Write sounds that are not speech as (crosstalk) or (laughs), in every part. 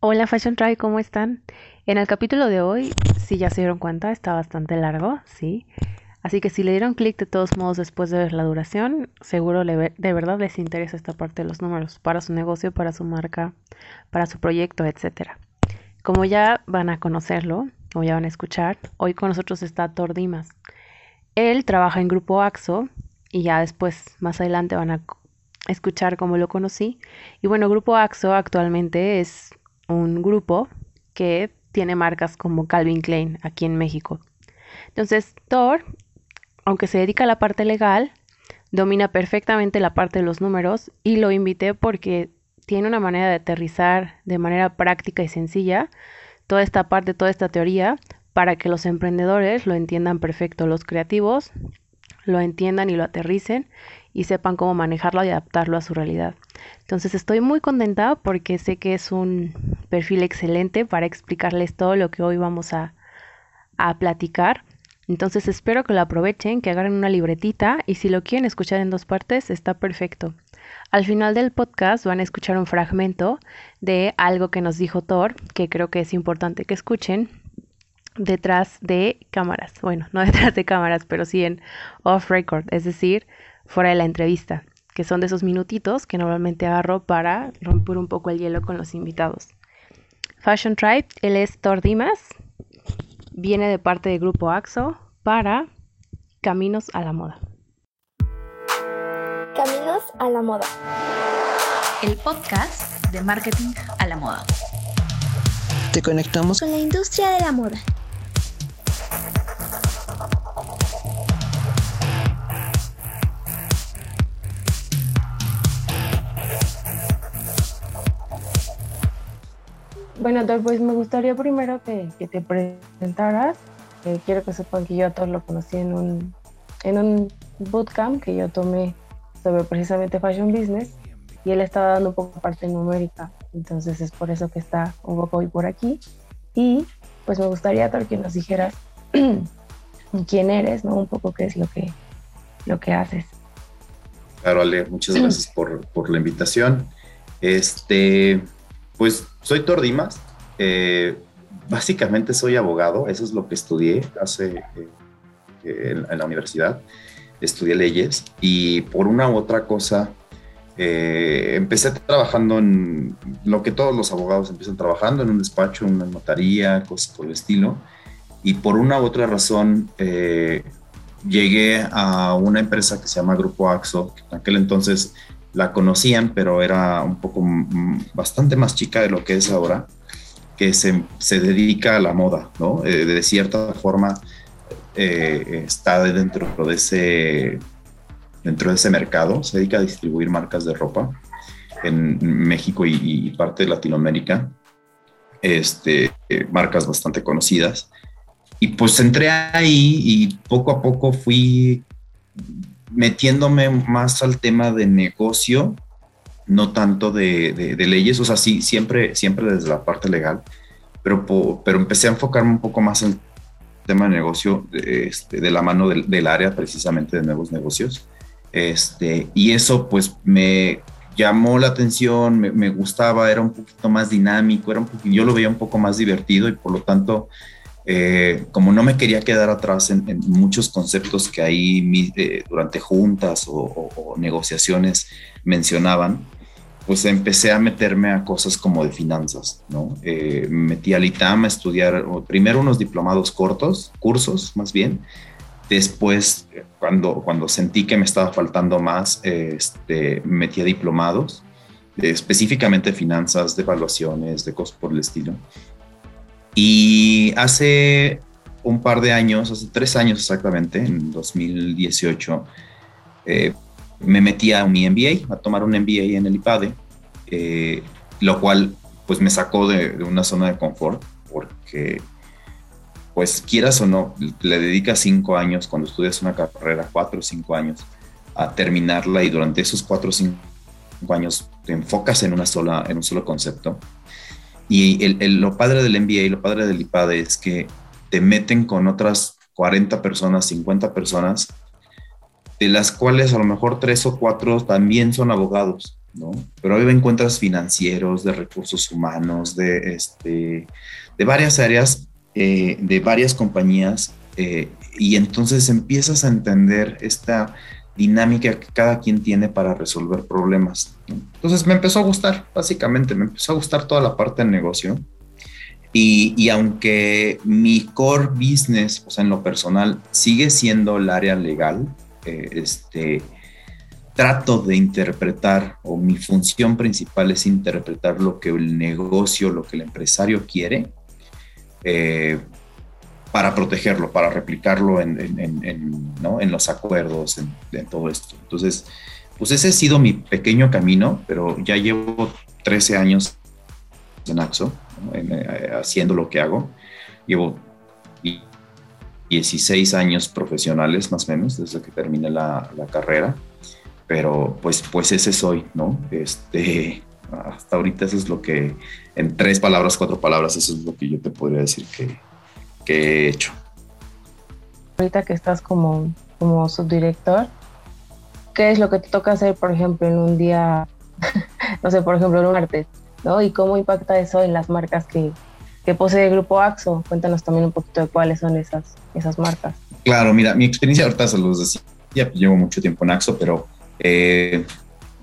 Hola Fashion Try, ¿cómo están? En el capítulo de hoy, si ya se dieron cuenta, está bastante largo, ¿sí? Así que si le dieron clic de todos modos después de ver la duración, seguro de verdad les interesa esta parte de los números para su negocio, para su marca, para su proyecto, etc. Como ya van a conocerlo, o ya van a escuchar, hoy con nosotros está Thor Dimas. Él trabaja en Grupo AXO y ya después, más adelante, van a escuchar cómo lo conocí. Y bueno, Grupo AXO actualmente es un grupo que tiene marcas como Calvin Klein aquí en México. Entonces, Thor aunque se dedica a la parte legal, domina perfectamente la parte de los números y lo invité porque tiene una manera de aterrizar de manera práctica y sencilla toda esta parte, toda esta teoría, para que los emprendedores lo entiendan perfecto, los creativos lo entiendan y lo aterricen y sepan cómo manejarlo y adaptarlo a su realidad. Entonces estoy muy contenta porque sé que es un perfil excelente para explicarles todo lo que hoy vamos a, a platicar. Entonces espero que lo aprovechen, que agarren una libretita y si lo quieren escuchar en dos partes está perfecto. Al final del podcast van a escuchar un fragmento de algo que nos dijo Thor, que creo que es importante que escuchen detrás de cámaras. Bueno, no (laughs) detrás de cámaras, pero sí en off record, es decir, fuera de la entrevista, que son de esos minutitos que normalmente agarro para romper un poco el hielo con los invitados. Fashion Tribe, él es Thor Dimas, viene de parte del grupo AXO para Caminos a la Moda. Caminos a la Moda. El podcast de marketing a la moda. Te conectamos con la industria de la moda. Bueno, pues me gustaría primero que, te presentaras. Eh, quiero que sepan que yo a todos lo conocí en un, en un bootcamp que yo tomé sobre precisamente fashion business y él estaba dando un poco parte numérica. Entonces es por eso que está un poco hoy por aquí. Y pues me gustaría, que nos dijeras (clears throat) quién eres. Un poco qué es lo que, lo que haces. Claro, Ale, muchas gracias por, por la invitación. Este, pues soy Tordimas. Eh, básicamente soy abogado, eso es lo que estudié hace eh, en, la universidad. Estudié leyes y por una u otra cosa eh, empecé trabajando en lo que todos los abogados empiezan trabajando, en un despacho, en una notaría, cosas por el estilo. Y por una u otra razón llegué a una empresa que se llama Grupo AXO, que en aquel entonces la conocían, pero era un poco bastante más chica de lo que es ahora, que se, se dedica a la moda, ¿no? Eh, de cierta forma eh, está dentro de ese dentro de ese mercado, se dedica a distribuir marcas de ropa en México y, parte de Latinoamérica, este, eh, marcas bastante conocidas. Y pues entré ahí y poco a poco fui metiéndome más al tema de negocio, no tanto de, leyes, o sea, sí, siempre, siempre desde la parte legal, pero, pero empecé a enfocarme un poco más el tema de negocio este, de la mano del, área precisamente de nuevos negocios. Este, y eso pues me llamó la atención, me, me, gustaba, era un poquito más dinámico, era un poquito, yo lo veía un poco más divertido y por lo tanto eh, como no me quería quedar atrás en, muchos conceptos que ahí eh, durante juntas o, negociaciones mencionaban, pues empecé a meterme a cosas como de finanzas, ¿no? Eh, me metí al ITAM a estudiar primero unos diplomados cortos, cursos más bien, después cuando, cuando sentí que me estaba faltando más, este, me metí a diplomados, específicamente de finanzas, de evaluaciones, de cosas por el estilo. Y hace un par de años, hace tres años exactamente, en 2018, eh, me metí a un MBA, a tomar un MBA en el IPADE, eh, lo cual pues me sacó de, una zona de confort, porque pues quieras o no, le dedicas cinco años cuando estudias una carrera, cuatro o cinco años, a terminarla y durante esos cuatro o cinco años te enfocas en, una sola, en un solo concepto y el, lo padre del MBA y lo padre del IPADE es que te meten con otras 40 personas, 50 personas, de las cuales a lo mejor tres o cuatro también son abogados. ¿no? Pero hoy encuentras financieros, de recursos humanos, de, este, de varias áreas, eh, de varias compañías, eh, y entonces empiezas a entender esta dinámica que cada quien tiene para resolver problemas. Entonces me empezó a gustar, básicamente, me empezó a gustar toda la parte del negocio. Y, aunque mi core business, o sea, en lo personal, sigue siendo el área legal, eh, este, trato de interpretar, o mi función principal es interpretar lo que el negocio, lo que el empresario quiere, eh, para protegerlo, para replicarlo en, en, los acuerdos, en, todo esto. Entonces, pues ese ha sido mi pequeño camino, pero ya llevo 13 años en AXO, eh, haciendo lo que hago. Llevo 16 años profesionales más o menos desde que terminé la, la carrera pero pues, pues ese soy, ¿no? Este, hasta ahorita eso es lo que, en tres palabras, cuatro palabras, eso es lo que yo te podría decir que, que he hecho. Ahorita que estás como, como subdirector, ¿qué es lo que te toca hacer, por ejemplo, en un día, (laughs) no sé, por ejemplo, en un martes, ¿no? Y cómo impacta eso en las marcas que, que posee el grupo AXO. Cuéntanos también un poquito de cuáles son esas, esas marcas. Claro, mira, mi experiencia ahorita se los decía, llevo mucho tiempo en AXO, pero eh,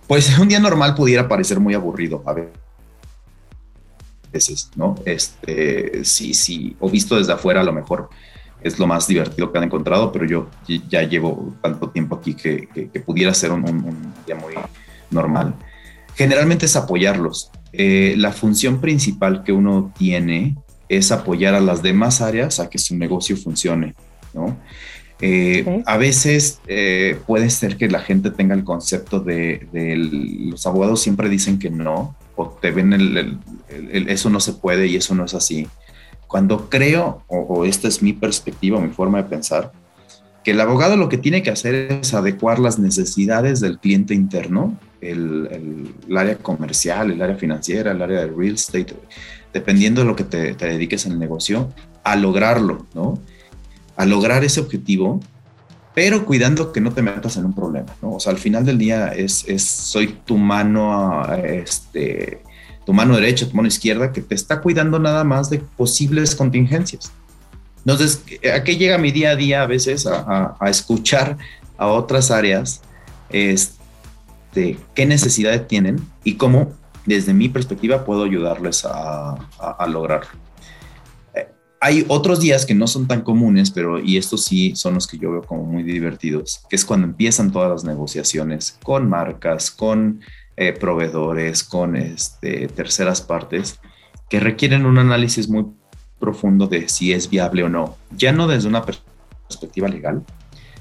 pues (laughs) un día normal pudiera parecer muy aburrido a veces, ¿no? Este, sí, sí, o visto desde afuera a lo mejor es lo más divertido que han encontrado, pero yo ya llevo tanto tiempo aquí que, pudiera ser un, día muy normal. Generalmente es apoyarlos. Eh, la función principal que uno tiene es apoyar a las demás áreas a que su negocio funcione, ¿no? Eh, a veces eh, puede ser que la gente tenga el concepto de, los abogados siempre dicen que no, o te ven el, eso no se puede y eso no es así. Cuando creo, o, esta es mi perspectiva, mi forma de pensar, que el abogado lo que tiene que hacer es adecuar las necesidades del cliente interno, el, área comercial, el área financiera, el área de real estate, dependiendo de lo que te, te dediques en el negocio, a lograrlo, ¿no? a lograr ese objetivo, pero cuidando que no te metas en un problema, ¿no? O sea, al final del día es, es soy tu mano, este, tu mano derecha, tu mano izquierda, que te está cuidando nada más de posibles contingencias. Entonces, ¿a qué llega mi día a día a veces? A, escuchar a otras áreas este, qué necesidades tienen y cómo, desde mi perspectiva, puedo ayudarles a, a lograrlo hay otros días que no son tan comunes, pero y estos sí son los que yo veo como muy divertidos, que es cuando empiezan todas las negociaciones con marcas, con eh, proveedores, con este, terceras partes, que requieren un análisis muy profundo de si es viable o no, ya no desde una perspectiva legal,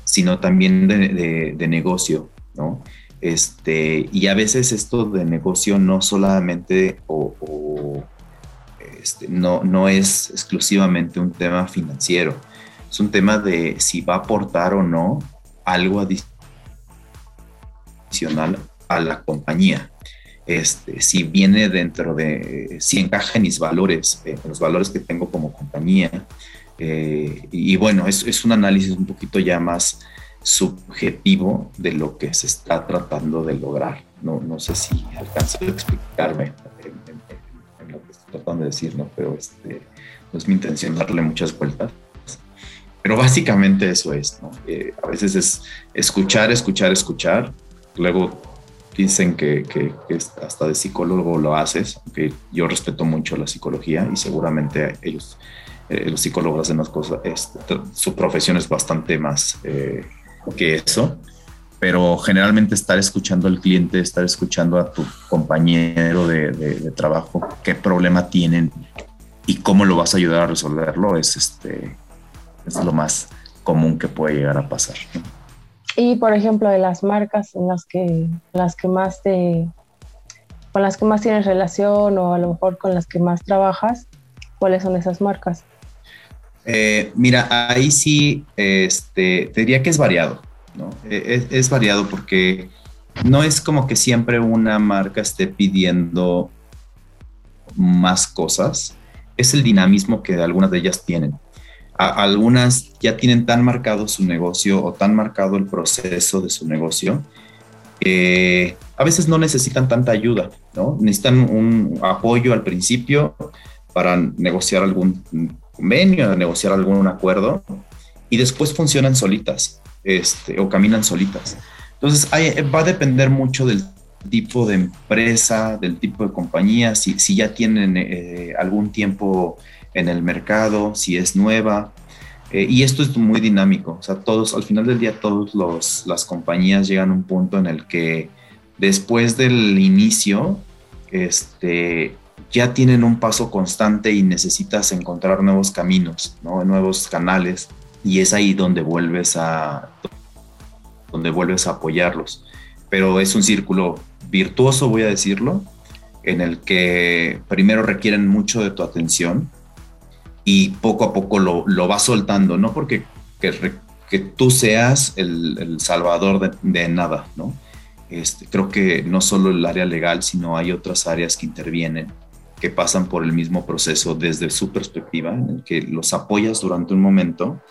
sino también de, negocio, ¿no? Este, y a veces esto de negocio no solamente o este, no, no es exclusivamente un tema financiero, es un tema de si va a aportar o no algo adicional a la compañía. Este, si viene dentro de, si encaja en mis valores, en los valores que tengo como compañía. Eh, y, bueno, es, es, un análisis un poquito ya más subjetivo de lo que se está tratando de lograr. No, no sé si alcanzo a explicarme tratando de decir, ¿no? Pero este, no es mi intención darle muchas vueltas. Pero básicamente eso es, ¿no? Eh, a veces es escuchar, escuchar, escuchar. Luego dicen que, que, hasta de psicólogo lo haces, aunque yo respeto mucho la psicología y seguramente ellos, eh, los psicólogos hacen las cosas, su profesión es bastante más eh, que eso pero generalmente estar escuchando al cliente, estar escuchando a tu compañero de, trabajo, qué problema tienen y cómo lo vas a ayudar a resolverlo, es, este, es lo más común que puede llegar a pasar. Y por ejemplo, de las marcas en las que, las que más te, con las que más tienes relación o a lo mejor con las que más trabajas, ¿cuáles son esas marcas? Eh, mira, ahí sí, este, te diría que es variado. E, es, variado porque no es como que siempre una marca esté pidiendo más cosas, es el dinamismo que algunas de ellas tienen. Algunas ya tienen tan marcado su negocio o tan marcado el proceso de su negocio a veces no necesitan tanta ayuda, ¿no? Necesitan un apoyo al principio para negociar algún convenio, negociar algún acuerdo y después funcionan solitas este, o caminan solitas. Entonces va a depender mucho del tipo de empresa, del tipo de compañía, si, si ya tienen eh, algún tiempo en el mercado, si es nueva. Eh, y esto es muy dinámico. O sea, todos, al final del día, todas las compañías llegan a un punto en el que después del inicio, este, ya tienen un paso constante y necesitas encontrar nuevos caminos, ¿no? nuevos canales. Y es ahí donde vuelves a, donde vuelves a apoyarlos. Pero es un círculo virtuoso, voy a decirlo, en el que primero requieren mucho de tu atención y poco a poco lo, lo vas soltando, no porque que, tú seas el, el salvador de, nada, ¿no? Este, creo que no solo el área legal, sino hay otras áreas que intervienen, que pasan por el mismo proceso desde su perspectiva, en el que los apoyas durante un momento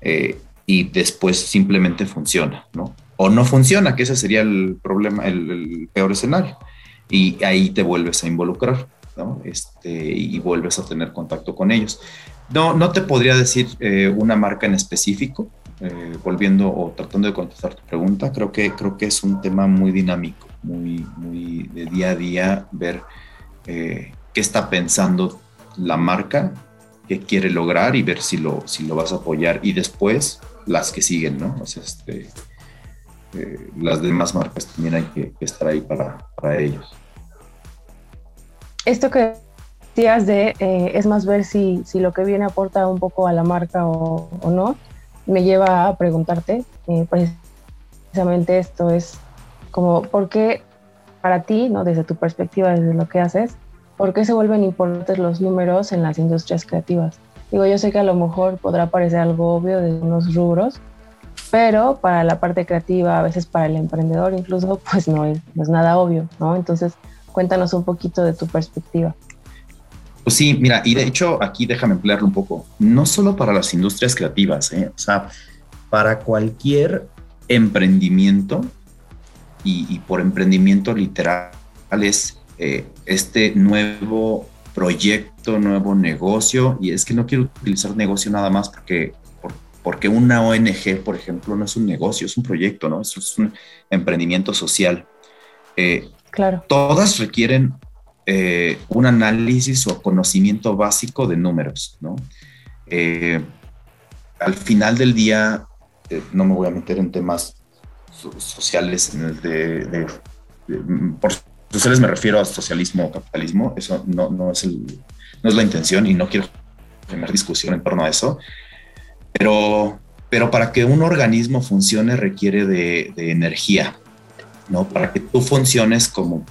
eh, y después simplemente funciona, ¿no? O no funciona, que ese sería el problema, el, peor escenario. Y ahí te vuelves a involucrar, ¿no? Este, y vuelves a tener contacto con ellos. No, no te podría decir eh, una marca en específico, eh, volviendo o tratando de contestar tu pregunta, creo que, creo que es un tema muy dinámico, muy, muy de día a día, ver eh, qué está pensando la marca que quiere lograr y ver si lo, si lo vas a apoyar. Y después las que siguen, ¿no? O sea, este, las demás marcas también hay que, estar ahí para, para, ellos. Esto que decías de eh, es más ver si, si, lo que viene aporta un poco a la marca o, o no, me lleva a preguntarte eh, precisamente esto es como, ¿por qué para ti, ¿no? desde tu perspectiva, desde lo que haces, ¿Por qué se vuelven importantes los números en las industrias creativas? Digo, yo sé que a lo mejor podrá parecer algo obvio de unos rubros, pero para la parte creativa, a veces para el emprendedor incluso, pues no es, no es nada obvio, ¿no? Entonces, cuéntanos un poquito de tu perspectiva. Pues sí, mira, y de hecho aquí déjame emplearlo un poco, no solo para las industrias creativas, ¿eh? o sea, para cualquier emprendimiento, y, por emprendimiento literal es eh, este nuevo proyecto, nuevo negocio, y es que no quiero utilizar negocio nada más porque, porque una ONG, por ejemplo, no es un negocio, es un proyecto, ¿no? es un emprendimiento social. Eh, claro. Todas requieren eh, un análisis o conocimiento básico de números, ¿no? al final del día, no me voy a meter en temas sociales en el de, de, de, por sociales me refiero a socialismo o capitalismo, eso no, no, es el, no es la intención y no quiero tener discusión en torno a eso, pero, pero para que un organismo funcione requiere de, de energía, ¿no? Para que tú funciones como,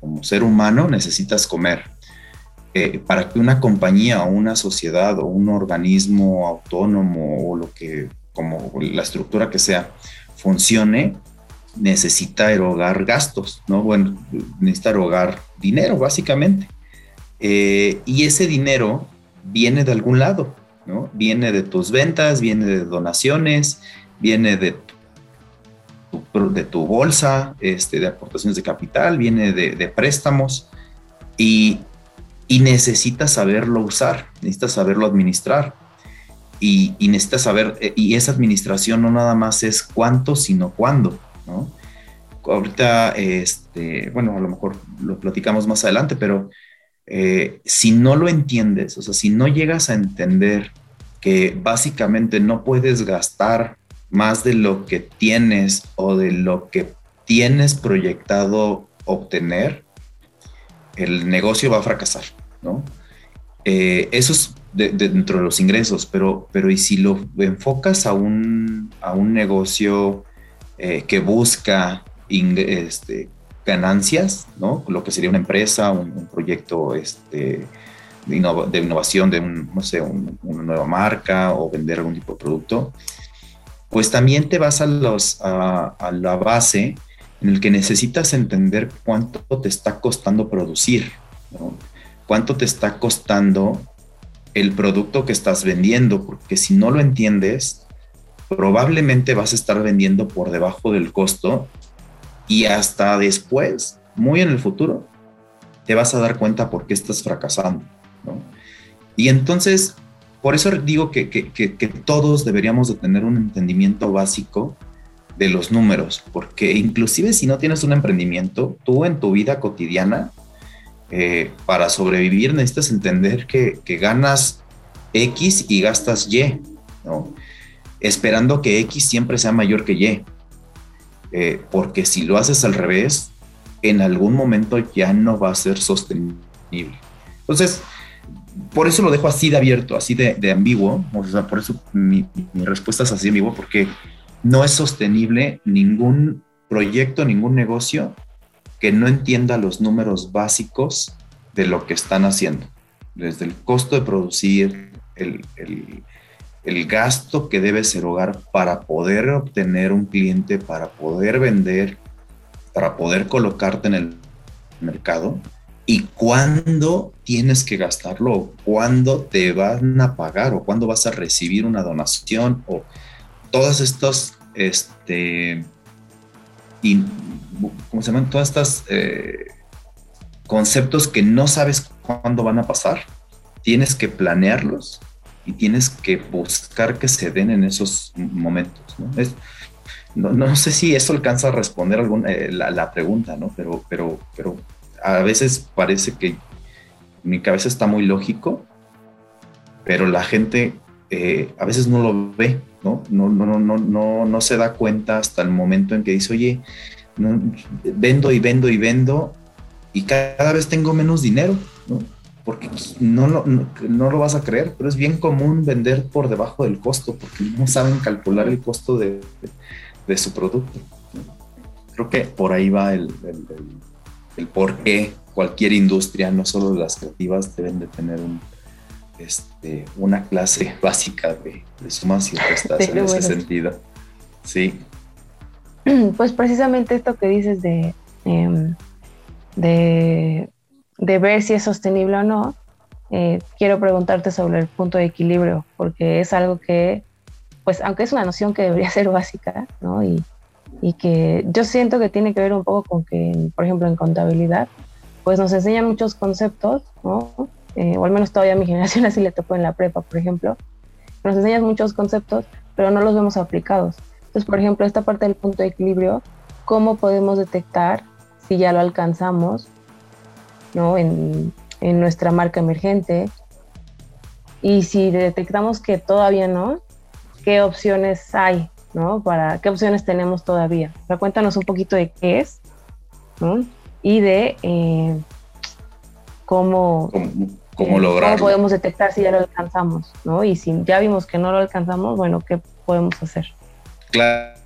como ser humano necesitas comer. Eh, para que una compañía o una sociedad o un organismo autónomo o lo que, como la estructura que sea, funcione, necesita erogar gastos, ¿no? Bueno, necesita erogar dinero, básicamente. Eh, y ese dinero viene de algún lado, ¿no? Viene de tus ventas, viene de donaciones, viene de de tu bolsa, este, de aportaciones de capital, viene de, préstamos y, y, necesitas saberlo usar, necesitas saberlo administrar. Y, y necesitas saber, eh, y esa administración no nada más es cuánto, sino cuándo. ¿no? Ahorita, este, bueno, a lo mejor lo platicamos más adelante, pero eh, si no lo entiendes, o sea, si no llegas a entender que básicamente no puedes gastar más de lo que tienes o de lo que tienes proyectado obtener, el negocio va a fracasar, ¿no? Eh, eso es dentro de los ingresos, pero, pero y si lo enfocas a un, a un negocio eh, que busca este, ganancias, ¿no? Lo que sería una empresa, un, proyecto este, de, innovación de no sé, una nueva marca o vender algún tipo de producto, pues también te vas a, los, a, la base en el que necesitas entender cuánto te está costando producir, cuánto te está costando el producto que estás vendiendo, porque si no lo entiendes, probablemente vas a estar vendiendo por debajo del costo y hasta después, muy en el futuro, te vas a dar cuenta por qué estás fracasando. Y entonces, por eso digo que, que, todos deberíamos de tener un entendimiento básico de los números, porque inclusive si no tienes un emprendimiento, tú en tu vida cotidiana, eh, para sobrevivir necesitas entender que, ganas X y gastas Y, ¿no? esperando que X siempre sea mayor que Y, eh, porque si lo haces al revés, en algún momento ya no va a ser sostenible. Entonces, por eso lo dejo así de abierto, así de, ambiguo, o sea, por eso mi, respuesta es así ambigua, porque no es sostenible ningún proyecto, ningún negocio que no entienda los números básicos de lo que están haciendo, desde el costo de producir, el, gasto que debes erogar para poder obtener un cliente, para poder vender, para poder colocarte en el mercado y cuándo tienes que gastarlo, cuándo te van a pagar o cuándo vas a recibir una donación o todas estas, este, ¿cómo se llaman? Todas estas eh, conceptos que no sabes cuándo van a pasar, tienes que planearlos y tienes que buscar que se den en esos momentos, ¿no? sé si eso alcanza a responder alguna, eh, la, pregunta, ¿no? Pero, pero, pero a veces parece que mi cabeza está muy lógico, pero la gente eh, a veces no lo ve, ¿no? No, no, no, no, no se da cuenta hasta el momento en que dice, oye, vendo y vendo y vendo y cada vez tengo menos dinero, ¿no? Porque no, no, no, lo vas a creer, pero es bien común vender por debajo del costo porque no saben calcular el costo de, de, su producto. Creo que por ahí va el, por qué cualquier industria, no solo las creativas, deben de tener un, este, una clase (laughs) básica de, sumas y restas en ese sentido. Sí. (clears throat) Pues precisamente esto que dices de, em, de, ver si es sostenible o no, eh, quiero preguntarte sobre el punto de equilibrio, porque es algo que, pues aunque es una noción que debería (laughs) ser básica, ¿no? Y, y que yo siento que tiene que ver un poco con que, por ejemplo, en contabilidad, pues nos enseñan muchos conceptos, ¿no? Eh, o al menos todavía mi (laughs) generación así le tocó en la prepa, por ejemplo, nos enseñan muchos conceptos, pero no los vemos aplicados. Entonces, por ejemplo, esta parte del punto de equilibrio, ¿cómo podemos detectar si ya lo alcanzamos ¿no? en, en nuestra marca emergente? Y si detectamos que todavía no, ¿qué opciones hay? ¿No? Para, ¿Qué opciones tenemos todavía? O cuéntanos un poquito de qué es ¿no? y de eh, cómo, cómo, lograrlo. ¿Cómo podemos detectar si ya lo alcanzamos? ¿no? Y si ya vimos que no lo alcanzamos, bueno, ¿qué podemos hacer? Claro.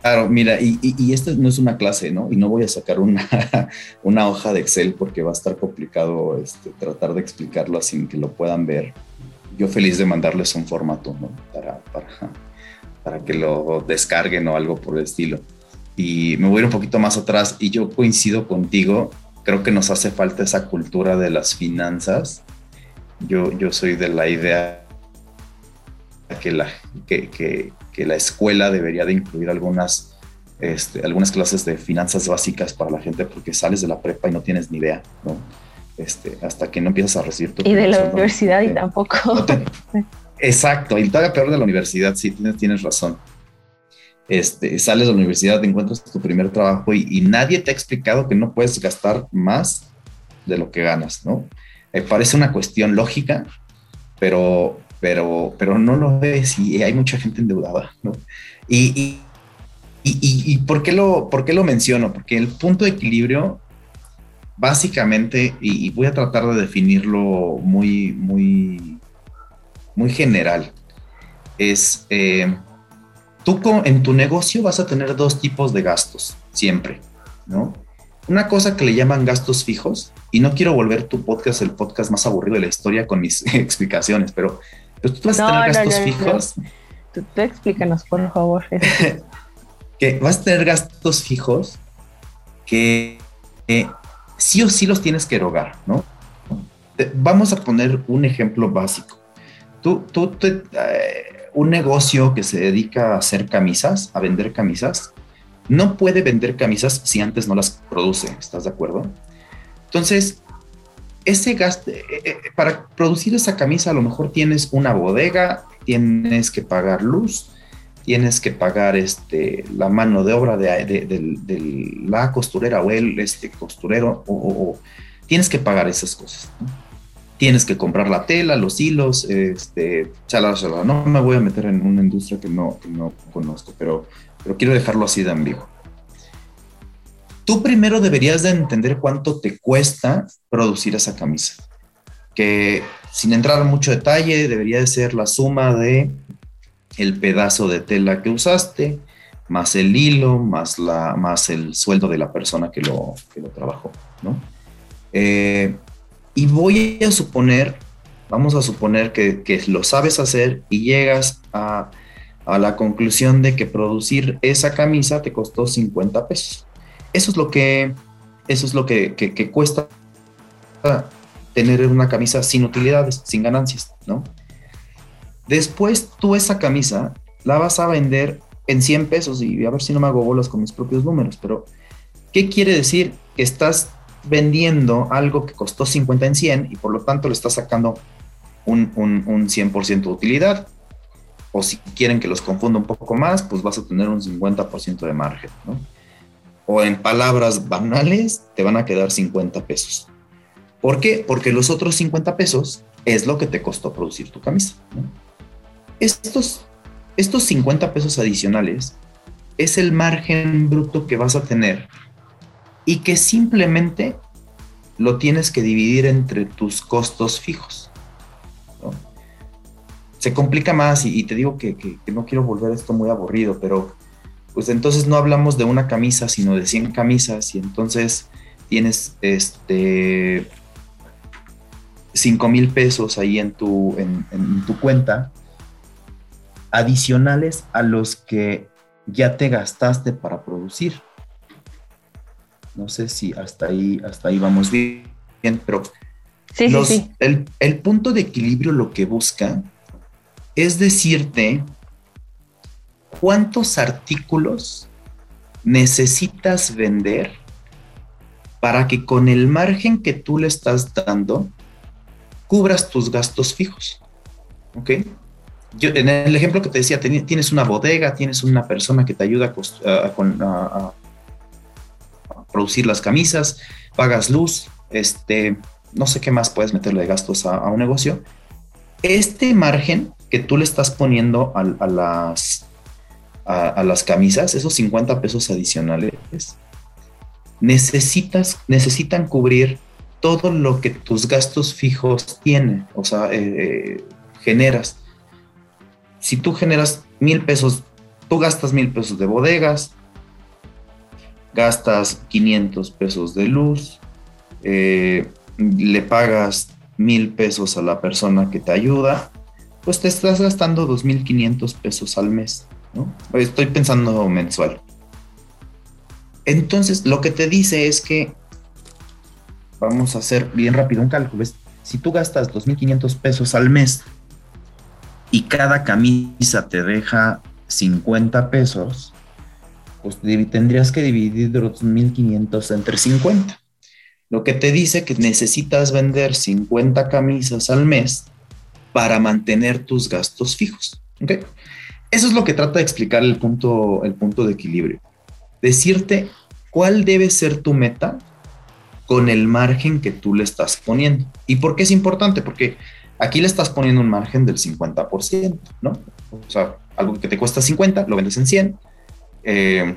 Claro, mira, y, y, esta no es una clase, ¿no? Y no voy a sacar una, (laughs) una hoja de Excel porque va a estar complicado este, tratar de explicarlo sin que lo puedan ver. Yo feliz de mandarles un formato, ¿no? Para, para, para que lo descarguen o algo por el estilo. Y me voy a ir un poquito más atrás y yo coincido contigo creo que nos hace falta esa cultura de las finanzas. Yo, yo soy de la idea que la, que, que, que la escuela debería de incluir algunas, este, algunas clases de finanzas básicas para la gente porque sales de la prepa y no tienes ni idea, ¿no? Este, hasta que no empiezas a recibir tu... Y de la universidad y tampoco. (laughs) exacto, y todavía peor de la universidad, sí, tienes, tienes razón este, sales de la universidad, te encuentras tu primer trabajo y, nadie te ha explicado que no puedes gastar más de lo que ganas, ¿no? Me parece una cuestión lógica, pero, pero, pero no lo ves y hay mucha gente endeudada, ¿no? Y, y, ¿por, qué lo, ¿por qué lo menciono? Porque el punto de equilibrio, básicamente, y, voy a tratar de definirlo muy, muy, muy general, es... Eh, tú en tu negocio vas a tener dos tipos de gastos, siempre, ¿no? Una cosa que le llaman gastos fijos, y no quiero volver tu podcast el podcast más aburrido de la historia con mis (laughs) explicaciones, pero, tú vas a tener gastos fijos. Tú, explícanos, por favor. (laughs) que vas a tener gastos fijos que sí o sí los tienes que erogar, ¿no? Vamos a poner un ejemplo básico. Tú, eh, un negocio que se dedica a hacer camisas, a vender camisas, no puede vender camisas si antes no las produce, ¿estás de acuerdo? Entonces, ese gasto, eh, eh, para producir esa camisa a lo mejor tienes una bodega, tienes que pagar luz, tienes que pagar este, la mano de obra de, la costurera o el este, costurero, o, tienes que pagar esas cosas. Tienes que comprar la tela, los hilos, este, chala, chala. no me voy a meter en una industria que no, que no conozco, pero, pero quiero dejarlo así de ambiguo. Tú primero deberías de entender cuánto te cuesta producir esa camisa, que sin entrar en mucho detalle debería de ser la suma de el pedazo de tela que usaste, más el hilo, más, la, más el sueldo de la persona que lo, que lo trabajó, ¿no? Eh, y voy a suponer, vamos a suponer que, que lo sabes hacer y llegas a, a, la conclusión de que producir esa camisa te costó 50 pesos. Eso es lo que, eso es lo que, que, cuesta tener una camisa sin utilidades, sin ganancias, ¿no? Después tú esa camisa la vas a vender en 100 pesos y a ver si no me hago bolas con mis propios números, pero ¿qué quiere decir? Que estás vendiendo algo que costó 50 en 100 y por lo tanto le estás sacando un, un, un 100% de utilidad. O si quieren que los confunda un poco más, pues vas a tener un 50% de margen, ¿no? O en palabras banales, te van a quedar 50 pesos. ¿Por qué? Porque los otros 50 pesos es lo que te costó producir tu camisa. Estos, estos 50 pesos adicionales es el margen bruto que vas a tener y que simplemente lo tienes que dividir entre tus costos fijos. Se complica más y, te digo que, no quiero volver esto muy aburrido, pero pues entonces no hablamos de una camisa, sino de 100 camisas y entonces tienes este 5 mil pesos ahí en tu, en tu cuenta adicionales a los que ya te gastaste para producir. No sé si hasta ahí, hasta ahí vamos bien, pero El, el punto de equilibrio lo que busca es decirte cuántos artículos necesitas vender para que con el margen que tú le estás dando cubras tus gastos fijos. ¿Ok? en el ejemplo que te decía, tienes una bodega, tienes una persona que te ayuda a, producir las camisas, pagas luz, este, no sé qué más puedes meterle de gastos a, un negocio. Este margen que tú le estás poniendo a, las, a, las camisas, esos 50 pesos adicionales, necesitas, necesitan cubrir todo lo que tus gastos fijos tienen, o sea, eh, eh, generas si tú generas mil pesos, tú gastas mil pesos de bodegas, gastas 500 pesos de luz, eh, le pagas mil pesos a la persona que te ayuda, pues te estás gastando 2.500 pesos al mes. Estoy pensando mensual. Entonces, lo que te dice es que vamos a hacer bien rápido un cálculo. Si tú gastas 2.500 pesos al mes y cada camisa te deja 50 pesos, pues tendrías que dividir los 1.500 entre 50. Lo que te dice que necesitas vender 50 camisas al mes para mantener tus gastos fijos. ¿okay? Eso es lo que trata de explicar el punto, el punto de equilibrio. Decirte cuál debe ser tu meta con el margen que tú le estás poniendo. ¿Y por qué es importante? Porque Aquí le estás poniendo un margen del 50%, ¿no? O sea, algo que te cuesta 50, lo vendes en 100. Eh,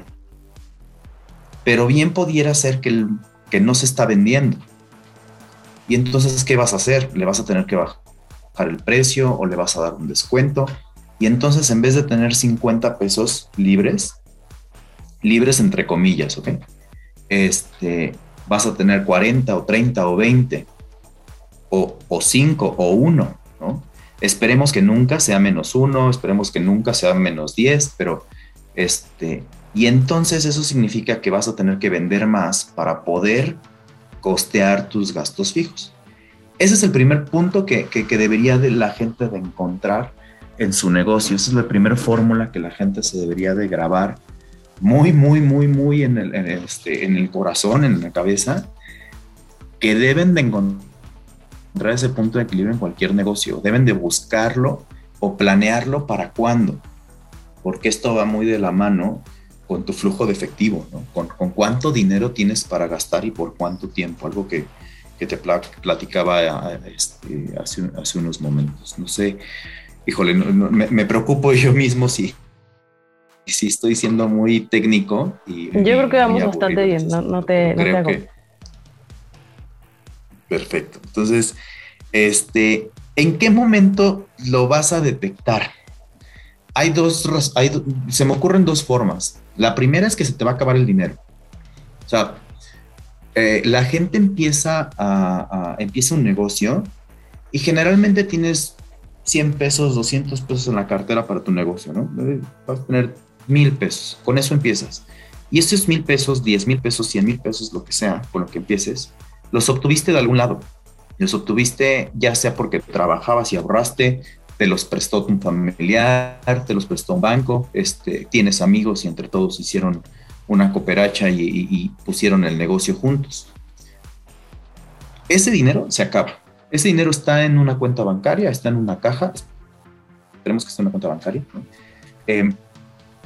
pero bien pudiera ser que, que no se está vendiendo. Y entonces, ¿qué vas a hacer? Le vas a tener que bajar el precio o le vas a dar un descuento. Y entonces, en vez de tener 50 pesos libres, libres entre comillas, ¿ok? Este, vas a tener 40 o 30 o 20 o, o cinco o uno, ¿no? Esperemos que nunca sea menos uno, esperemos que nunca sea menos diez, pero este, y entonces eso significa que vas a tener que vender más para poder costear tus gastos fijos. Ese es el primer punto que, que, debería de la gente de encontrar en su negocio. Esa es la primera fórmula que la gente se debería de grabar muy, muy, muy, muy en el, en este, el corazón, en la cabeza, que deben de encontrar ese punto de equilibrio en cualquier negocio. Deben de buscarlo o planearlo para cuándo. Porque esto va muy de la mano con tu flujo de efectivo, ¿no? con, con, cuánto dinero tienes para gastar y por cuánto tiempo, algo que, que te platicaba este, hace, hace, unos momentos. No sé, híjole, me, me, preocupo (laughs) yo mismo si, si estoy siendo muy técnico. Y, yo creo que vamos bastante bien, no, no te, no te que, Perfecto. Entonces, este, ¿en qué momento lo vas a detectar? Hay dos, se me ocurren dos formas. La primera es que se te va a acabar el dinero. O sea, eh, la gente empieza, un negocio y generalmente tienes 100 pesos, 200 pesos en la cartera para tu negocio, ¿no? Vas a tener mil pesos, con eso empiezas. Y estos mil pesos, 10 mil pesos, 100 mil pesos, lo que sea, con lo que empieces, los obtuviste de algún lado. Los obtuviste ya sea porque trabajabas y ahorraste, te los prestó un familiar, te los prestó un banco, este, tienes amigos y entre todos hicieron una cooperacha y, y, pusieron el negocio juntos. Ese dinero se acaba. Ese dinero está en una cuenta bancaria, está en una caja. Esperemos que esté en una cuenta bancaria. Eh,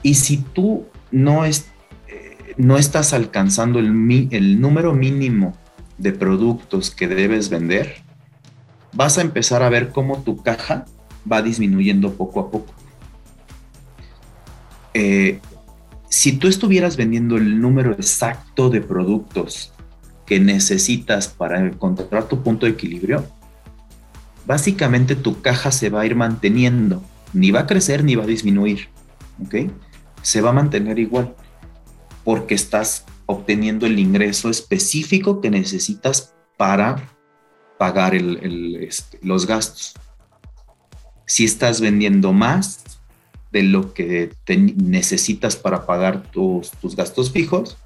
y si tú no, es, eh, no estás alcanzando el, el número mínimo de productos que debes vender, vas a empezar a ver cómo tu caja va disminuyendo poco a poco. Eh, si tú estuvieras vendiendo el número exacto de productos que necesitas para encontrar tu punto de equilibrio, básicamente tu caja se va a ir manteniendo, ni va a crecer ni va a disminuir, ¿ok? Se va a mantener igual, porque estás obteniendo el ingreso específico que necesitas para pagar este, los gastos. Si estás vendiendo más de lo que necesitas para pagar tus, gastos fijos,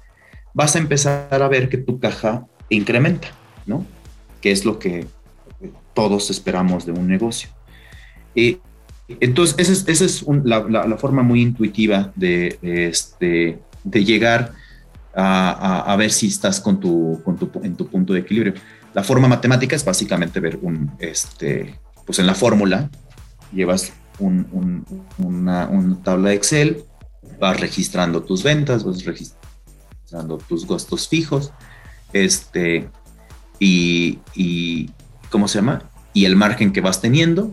vas a empezar a ver que tu caja incrementa, ¿no? Que es lo que todos esperamos de un negocio. Y entonces, esa es, la, forma muy intuitiva de, este, de llegar a, ver si estás con tu, con tu, en tu punto de equilibrio. La forma matemática es básicamente ver un, este, pues en la fórmula llevas un, una, tabla de Excel, vas registrando tus ventas, vas registrando tus gastos fijos, este, y, y, ¿cómo se llama? Y el margen que vas teniendo,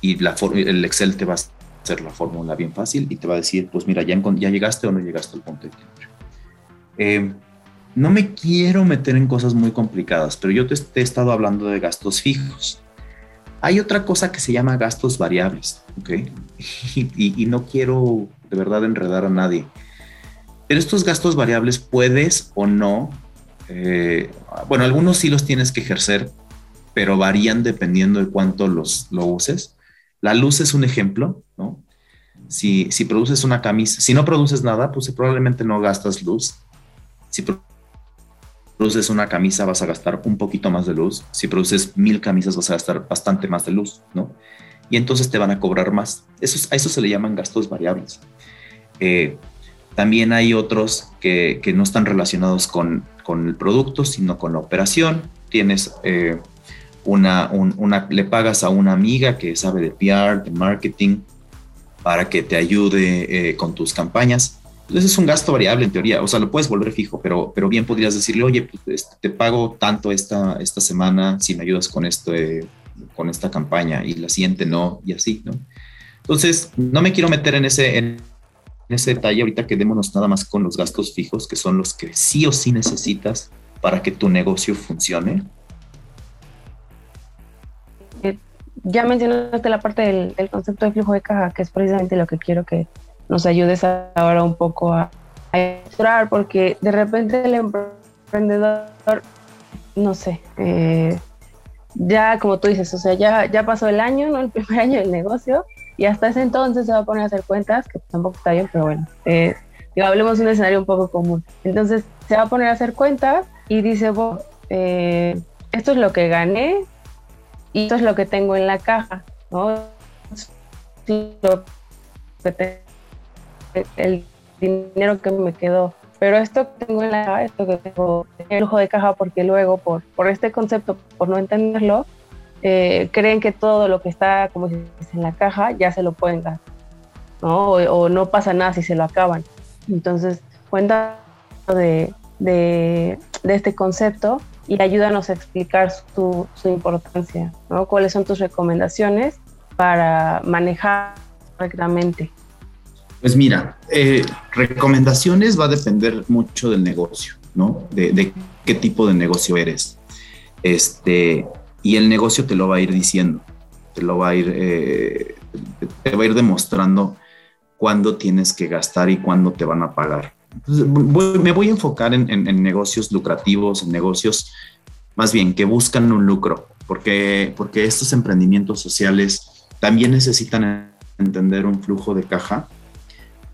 y la el Excel te va a hacer la fórmula bien fácil y te va a decir, pues mira, ya, ya llegaste o no llegaste al punto de equilibrio. Eh, no me quiero meter en cosas muy complicadas, pero yo te, he estado hablando de gastos fijos. Hay otra cosa que se llama gastos variables, ¿ok? (laughs) Y, no quiero de verdad enredar a nadie. Pero estos gastos variables puedes o no, eh, bueno, algunos sí los tienes que ejercer, pero varían dependiendo de cuánto los lo uses. La luz es un ejemplo, ¿no? Si, si produces una camisa, si no produces nada, pues probablemente no gastas luz si produces una camisa vas a gastar un poquito más de luz. Si produces mil camisas vas a gastar bastante más de luz, ¿no? Y entonces te van a cobrar más. Eso, a eso se le llaman gastos variables. Eh, también hay otros que, no están relacionados con, el producto, sino con la operación. Tienes eh, una, una, le pagas a una amiga que sabe de PR, de marketing, para que te ayude eh, con tus campañas. Entonces es un gasto variable en teoría, o sea, lo puedes volver fijo, pero, pero bien podrías decirle, oye, pues, este, te pago tanto esta, esta semana si me ayudas con, esto, con esta campaña y la siguiente no, y así, ¿no? Entonces, no me quiero meter en ese, en, ese detalle, ahorita quedémonos nada más con los gastos fijos, que son los que sí o sí necesitas para que tu negocio funcione. Eh, ya mencionaste la parte del concepto de flujo de caja, que es precisamente lo que quiero que nos ayudes ahora un poco a, a porque de repente el emprendedor, no sé, eh, ya como tú dices, o sea, ya, ya pasó el año, ¿no? El primer (laughs) año del negocio, y hasta ese entonces se va a poner a hacer cuentas, que tampoco está bien, pero bueno, eh, hablemos de un escenario un poco común. Entonces se va a poner a hacer cuentas y dice, bueno, eh, esto es lo que gané y esto es lo que tengo en la caja, ¿no? Lo que el dinero que me quedó. Pero esto que tengo en la caja, esto que tengo el flujo de caja, porque luego por, por este concepto, por no entenderlo, eh, creen que todo lo que está como si en la caja ya se lo pueden gastar, ¿no? O, no pasa nada si se lo acaban. Entonces, cuenta de, de, de este concepto y ayúdanos a explicar su, su importancia, ¿no? ¿Cuáles son tus recomendaciones para manejar correctamente? Pues mira, eh, recomendaciones va a depender mucho del negocio, ¿no? De, qué tipo de negocio eres. Este, y el negocio te lo va a ir diciendo, te lo va a ir, eh, te va a ir demostrando cuándo tienes que gastar y cuándo te van a pagar. me voy a enfocar en, en, negocios lucrativos, en negocios más bien que buscan un lucro, porque, porque estos emprendimientos sociales también necesitan entender un flujo de caja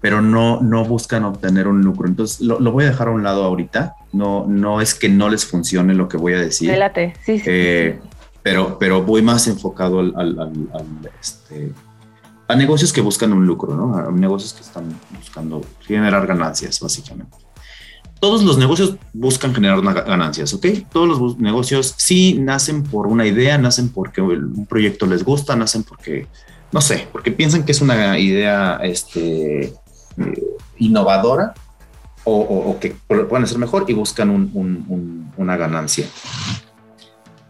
pero no, no buscan obtener un lucro. Entonces, lo, voy a dejar a un lado ahorita. No, no es que no les funcione lo que voy a decir. Relate, sí, sí, eh, Pero, pero voy más enfocado al, este, a negocios que buscan un lucro, ¿no? A negocios que están buscando generar ganancias, básicamente. Todos los negocios buscan generar ganancias, ¿ok? Todos los negocios sí nacen por una idea, nacen porque un proyecto les gusta, nacen porque, no sé, porque piensan que es una idea, este, eh, innovadora o, que pueden ser mejor y buscan una ganancia.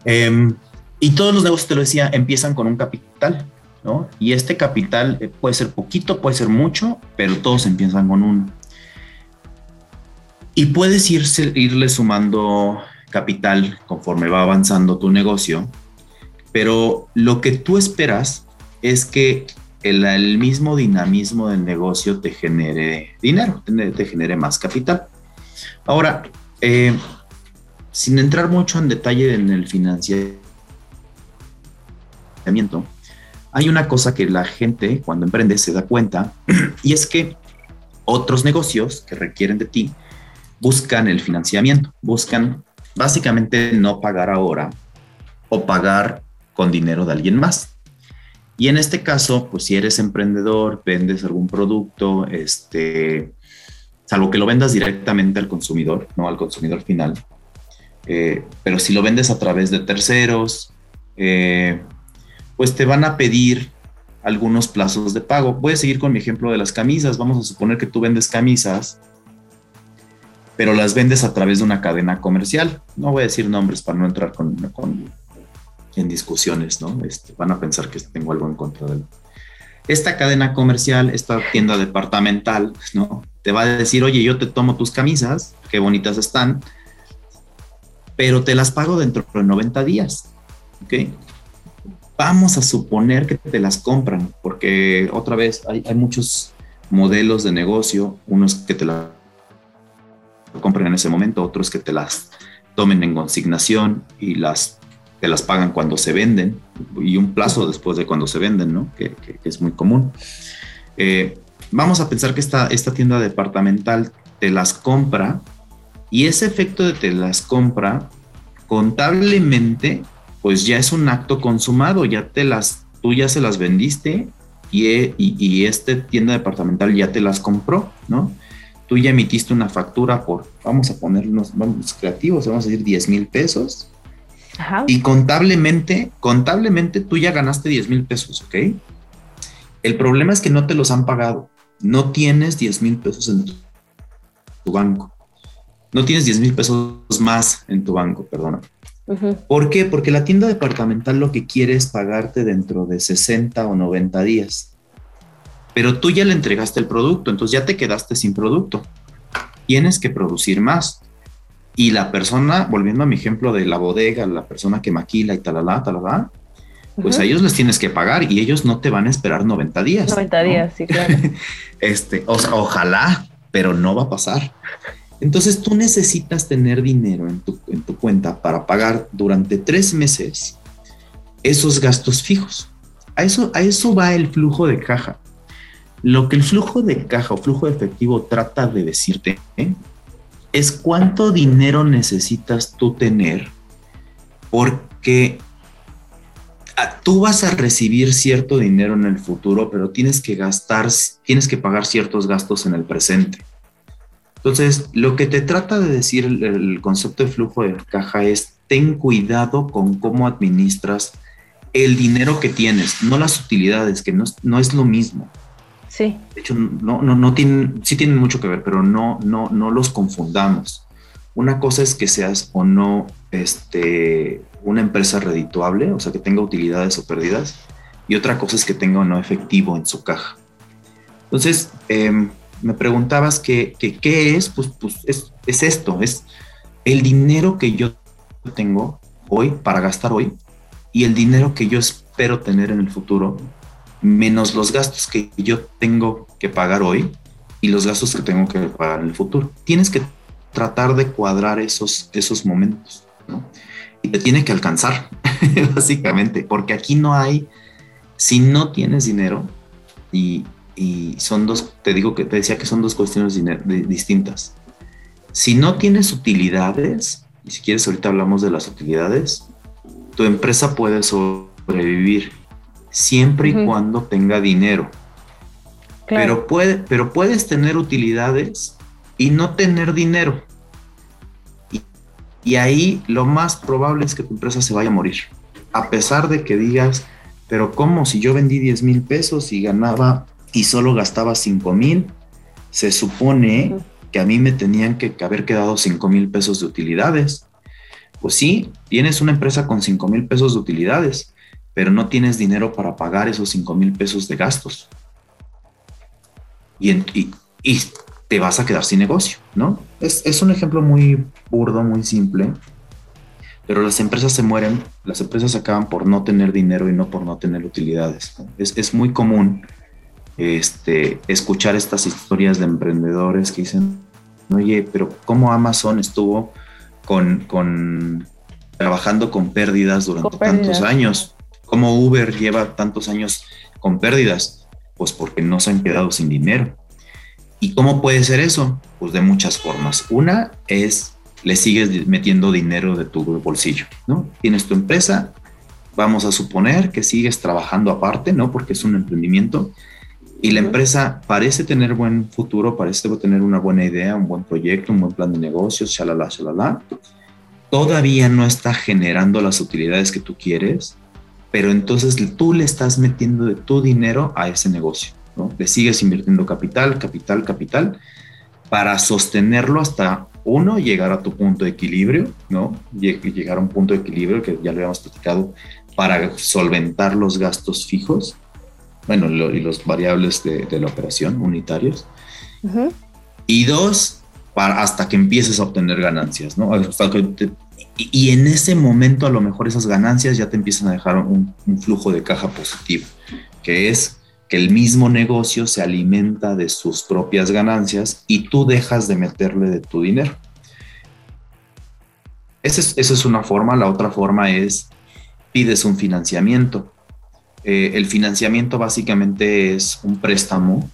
Em, y todos los negocios, te lo decía, empiezan con un capital, ¿no? Y este capital eh, puede ser poquito, puede ser mucho, pero todos empiezan con un. Y puedes irse, irle sumando capital conforme va avanzando tu negocio, pero lo que tú esperas es que el, mismo dinamismo del negocio te genere dinero, te, genere más capital. Ahora, eh, sin entrar mucho en detalle en el financiamiento, hay una cosa que la gente cuando emprende se da cuenta (clears throat) y es que otros negocios que requieren de ti buscan el financiamiento, buscan básicamente no pagar ahora o pagar con dinero de alguien más. Y en este caso, pues si eres emprendedor, vendes algún producto, este, salvo que lo vendas directamente al consumidor, no al consumidor final, eh, pero si lo vendes a través de terceros, eh, pues te van a pedir algunos plazos de pago. Voy a seguir con mi ejemplo de las camisas. Vamos a suponer que tú vendes camisas, pero las vendes a través de una cadena comercial. No voy a decir nombres para no entrar con, con en discusiones, ¿no? Este, van a pensar que tengo algo en contra de él. Esta cadena comercial, esta tienda departamental, ¿no? Te va a decir, oye, yo te tomo tus camisas, qué bonitas están, pero te las pago dentro de 90 días, ¿ok? Vamos a suponer que te las compran, porque otra vez hay, hay muchos modelos de negocio, unos que te las compran en ese momento, otros que te las tomen en consignación y las te las pagan cuando se venden y un plazo después de cuando se venden, ¿no? Que, es muy común. Eh, vamos a pensar que esta, esta tienda departamental te las compra y ese efecto de te las compra contablemente, pues ya es un acto consumado, ya te las, tú ya se las vendiste y, y, y este tienda departamental ya te las compró, ¿no? Tú ya emitiste una factura por, vamos a ponernos, vamos creativos, vamos a decir 10 mil pesos y contablemente, contablemente tú ya ganaste 10 mil pesos, ¿ok? El problema es que no te los han pagado. No tienes 10 mil pesos en tu, banco. No tienes 10 mil pesos más en tu banco, perdona. ¿Por qué? Porque la tienda departamental lo que quiere es pagarte dentro de 60 o 90 días. Pero tú ya le entregaste el producto, entonces ya te quedaste sin producto. Tienes que producir más. Y la persona, volviendo a mi ejemplo de la bodega, la persona que maquila y talala, talala, pues a ellos les tienes que pagar y ellos no te van a esperar 90 días. 90 días, sí, claro. (laughs) este, o sea, ojalá, pero no va a pasar. Entonces tú necesitas tener dinero en tu, en tu cuenta para pagar durante tres meses esos gastos fijos. A eso, a eso va el flujo de caja. Lo que el flujo de caja o flujo de efectivo trata de decirte ¿eh? Es cuánto dinero necesitas tú tener porque ah, tú vas a recibir cierto dinero en el futuro, pero tienes que gastar, tienes que pagar ciertos gastos en el presente. Entonces, lo que te trata de decir el, concepto de flujo de caja es ten cuidado con cómo administras el dinero que tienes, no las utilidades, que no no es lo mismo. Sí. De hecho, no, no, no tienen, sí tienen mucho que ver, pero no, no, no los confundamos. Una cosa es que seas o no este, una empresa redituable, o sea, que tenga utilidades o pérdidas, y otra cosa es que tenga o no efectivo en su caja. Entonces, em, me preguntabas qué es, pues, pues es, es, esto, es el dinero que yo tengo hoy para gastar hoy y el dinero que yo espero tener en el futuro, menos los gastos que yo tengo que pagar hoy y los gastos que tengo que pagar en el futuro. Tienes que tratar de cuadrar esos, esos momentos, ¿no? Y te tiene que alcanzar, (laughs) básicamente, porque aquí no hay, si no tienes dinero, y, y, son dos, te digo que te decía que son dos cuestiones distintas. Si no tienes utilidades, y si quieres ahorita hablamos de las utilidades, tu empresa puede sobrevivir siempre y cuando tenga dinero. Pero, puede, pero puedes tener utilidades y no tener dinero. Y, ahí lo más probable es que tu empresa se vaya a morir. A pesar de que digas, pero ¿cómo? Si yo vendí 10 mil pesos y ganaba y solo gastaba 5 mil, se supone que a mí me tenían que haber quedado 5 mil pesos de utilidades. Pues sí, tienes una empresa con 5 mil pesos de utilidades, pero no tienes dinero para pagar esos 5 mil pesos de gastos. Y, y, y te vas a quedar sin negocio, ¿no? Es, un ejemplo muy burdo, muy simple, pero las empresas se mueren, las empresas acaban por no tener dinero y no por no tener utilidades. Es, muy común este, escuchar estas historias de emprendedores que dicen, oye, pero ¿cómo Amazon estuvo con, trabajando con pérdidas durante tantos años? ¿Cómo Uber lleva tantos años con pérdidas? Pues porque no se han quedado sin dinero. ¿Y cómo puede ser eso? Pues de muchas formas. Una es, le sigues metiendo dinero de tu bolsillo, ¿no? Tienes tu empresa, vamos a suponer que sigues trabajando aparte, ¿no? Porque es un emprendimiento y la empresa parece tener buen futuro, parece tener una buena idea, un buen proyecto, un buen plan de negocios, shalala, shalala. Todavía no está generando las utilidades que tú quieres, pero entonces tú le estás metiendo de tu dinero a ese negocio. Le sigues invirtiendo capital, capital, capital, para sostenerlo hasta uno, llegar a tu punto de equilibrio, ¿no? Llegar a un punto de equilibrio que ya lo habíamos platicado, para solventar los gastos fijos, bueno, y los variables de, la operación unitarios. Y dos, para, hasta que empieces a obtener ganancias, ¿no? Y, en ese momento a lo mejor esas ganancias ya te empiezan a dejar un flujo de caja positivo, que es que el mismo negocio se alimenta de sus propias ganancias y tú dejas de meterle de tu dinero. Esa es, una forma. La otra forma es pides un financiamiento. Eh, el financiamiento básicamente es un préstamo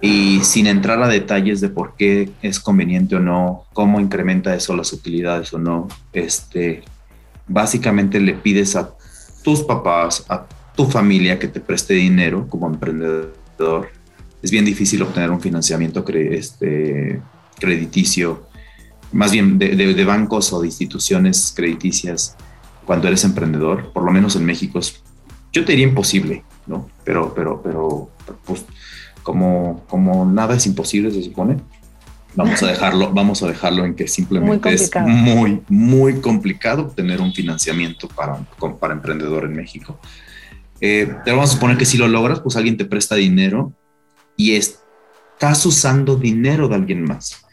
y sin entrar a detalles de por qué es conveniente o no, cómo incrementa eso las utilidades o no, este, básicamente le pides a tus papás, a tu familia que te preste dinero como emprendedor. Es bien difícil obtener un financiamiento este, crediticio, más bien de, bancos o de instituciones crediticias cuando eres emprendedor, por lo menos en México. yo te diría imposible, ¿no? Pero, pero, pero, pues, como, como nada es imposible, se supone, vamos a (laughs) dejarlo, vamos a dejarlo en que simplemente es muy, muy complicado obtener un financiamiento para, para emprendedor en México. Eh, pero vamos a suponer que si lo logras, pues alguien te presta dinero y estás usando dinero de alguien más.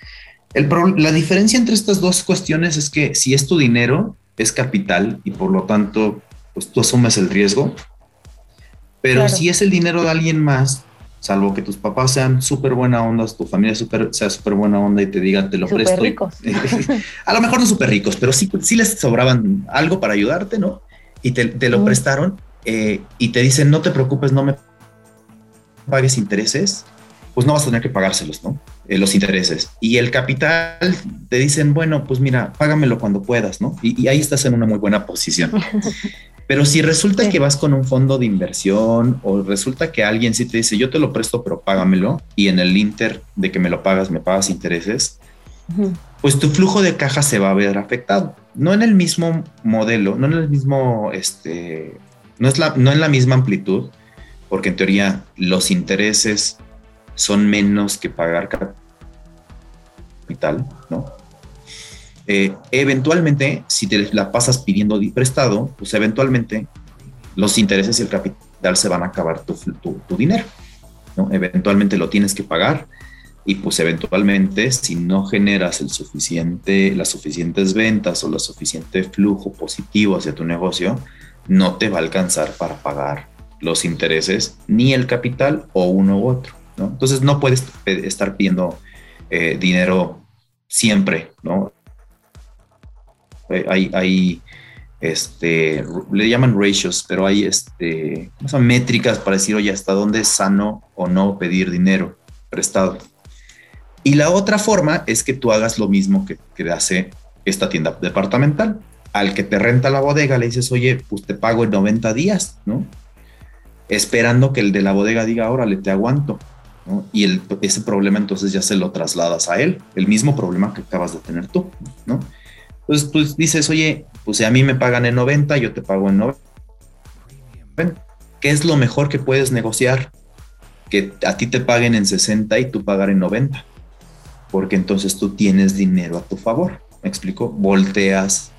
El la diferencia entre estas dos cuestiones es que si es tu dinero, es capital y por lo tanto, pues tú asumes el riesgo. Pero si es el dinero de alguien más, salvo que tus papás sean súper buena onda, tu familia sea súper buena onda y te digan, te lo super presto. Ricos. (laughs) a lo mejor no súper ricos, pero sí, sí les sobraban algo para ayudarte, ¿no? Y te, te lo prestaron eh, y te dicen, no te preocupes, no me pagues intereses, pues no vas a tener que pagárselos, ¿no? Eh, los intereses. Y el capital te dicen, bueno, pues mira, págamelo cuando puedas, ¿no? Y, ahí estás en una muy buena posición. (laughs) Pero si resulta que vas con un fondo de inversión o resulta que alguien sí te dice, yo te lo presto, pero págamelo, y en el inter de que me lo pagas, me pagas intereses, pues tu flujo de caja se va a ver afectado. No en el mismo modelo, no en el mismo, este, no, es la, no en la misma amplitud, porque en teoría los intereses son menos que pagar capital, ¿no? Eh, eventualmente, si te la pasas pidiendo prestado, pues eventualmente los intereses y el capital se van a acabar tu, dinero, ¿no? Eventualmente lo tienes que pagar y pues eventualmente si no generas el suficiente, las suficientes ventas o el suficiente flujo positivo hacia tu negocio, no te va a alcanzar para pagar los intereses ni el capital o uno u otro. ¿no? Entonces no puedes estar pidiendo eh, dinero siempre, ¿no? Hay, hay este, le llaman ratios, pero hay este, son métricas para decir, oye, hasta dónde es sano o no pedir dinero prestado. Y la otra forma es que tú hagas lo mismo que, que hace esta tienda departamental. Al que te renta la bodega le dices, oye, pues te pago en 90 días, ¿no? Esperando que el de la bodega diga, órale, te aguanto. ¿no? Y ese problema entonces ya se lo trasladas a él, el mismo problema que acabas de tener tú, ¿no? Entonces tú dices, oye, pues si a mí me pagan en 90, yo te pago en 90. ¿Qué es lo mejor que puedes negociar? Que a ti te paguen en 60 y tú pagar en 90 porque entonces tú tienes dinero a tu favor. ¿Me explico? Volteas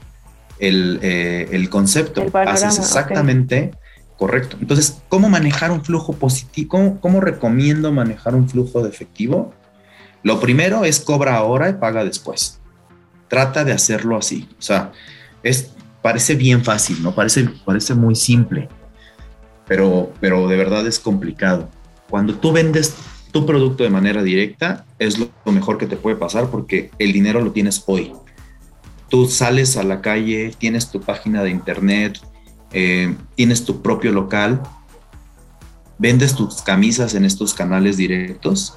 el, eh, concepto, haces exactamente correcto. Entonces, ¿cómo manejar un flujo positivo? ¿Cómo, recomiendo manejar un flujo de efectivo? Lo primero es cobra ahora y paga después. Trata de hacerlo así. O sea, es, parece bien fácil, ¿no? Parece, parece muy simple, pero, pero de verdad es complicado. Cuando tú vendes tu producto de manera directa es lo, mejor que te puede pasar porque el dinero lo tienes hoy. Tú sales a la calle, tienes tu página de internet, eh, tienes tu propio local, vendes tus camisas en estos canales directos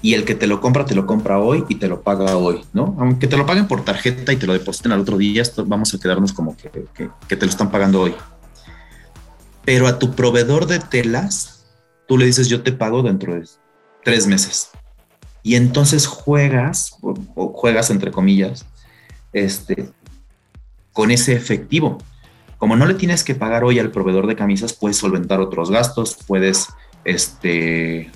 y el que te lo compra te lo compra hoy y te lo paga hoy, ¿no? Aunque te lo paguen por tarjeta y te lo depositen al otro día, vamos a quedarnos como que, que te lo están pagando hoy. Pero a tu proveedor de telas, tú le dices yo te pago dentro de tres meses. Y entonces juegas, o, juegas entre comillas, este, con ese efectivo. Como no le tienes que pagar hoy al proveedor de camisas, puedes solventar otros gastos, puedes este,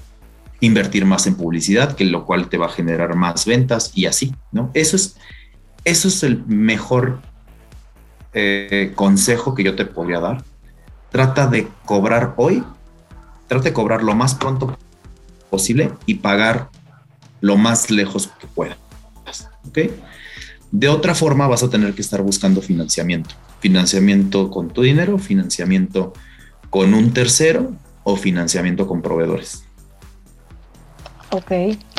invertir más en publicidad, que lo cual te va a generar más ventas y así, ¿no? Eso es, eso es el mejor eh, consejo que yo te podría dar. Trata de cobrar hoy, trata de cobrar lo más pronto posible y pagar lo más lejos que puedas. ¿Ok? De otra forma vas a tener que estar buscando financiamiento. Financiamiento con tu dinero, financiamiento con un tercero o financiamiento con proveedores. Ok,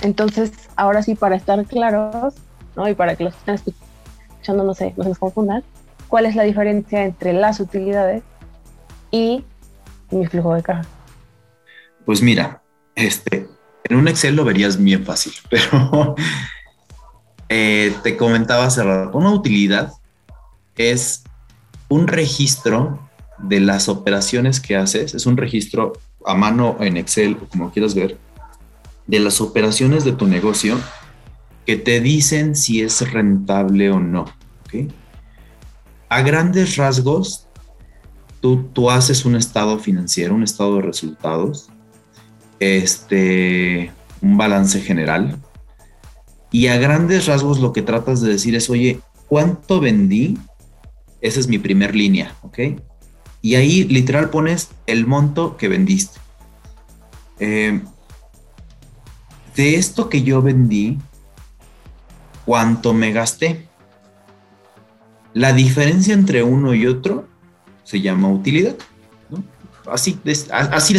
entonces ahora sí para estar claros, ¿no? Y para que los estén escuchando, no sé, no se confundan, ¿cuál es la diferencia entre las utilidades y mi flujo de caja? Pues mira, este, en un Excel lo verías bien fácil, (laughs) pero eh, te comentaba hace rato, una utilidad es un registro de las operaciones que haces, es un registro a mano en Excel, como quieras ver, de las operaciones de tu negocio que te dicen si es rentable o no. A grandes rasgos, tú, tú haces un estado financiero, un estado de resultados, este, un balance general. Y a grandes rasgos lo que tratas de decir es, oye, ¿cuánto vendí? Esa es mi primer línea, ¿ok? Y ahí literal pones el monto que vendiste. Eh, de esto que yo vendí, ¿cuánto me gasté? La diferencia entre uno y otro se llama utilidad. Así de,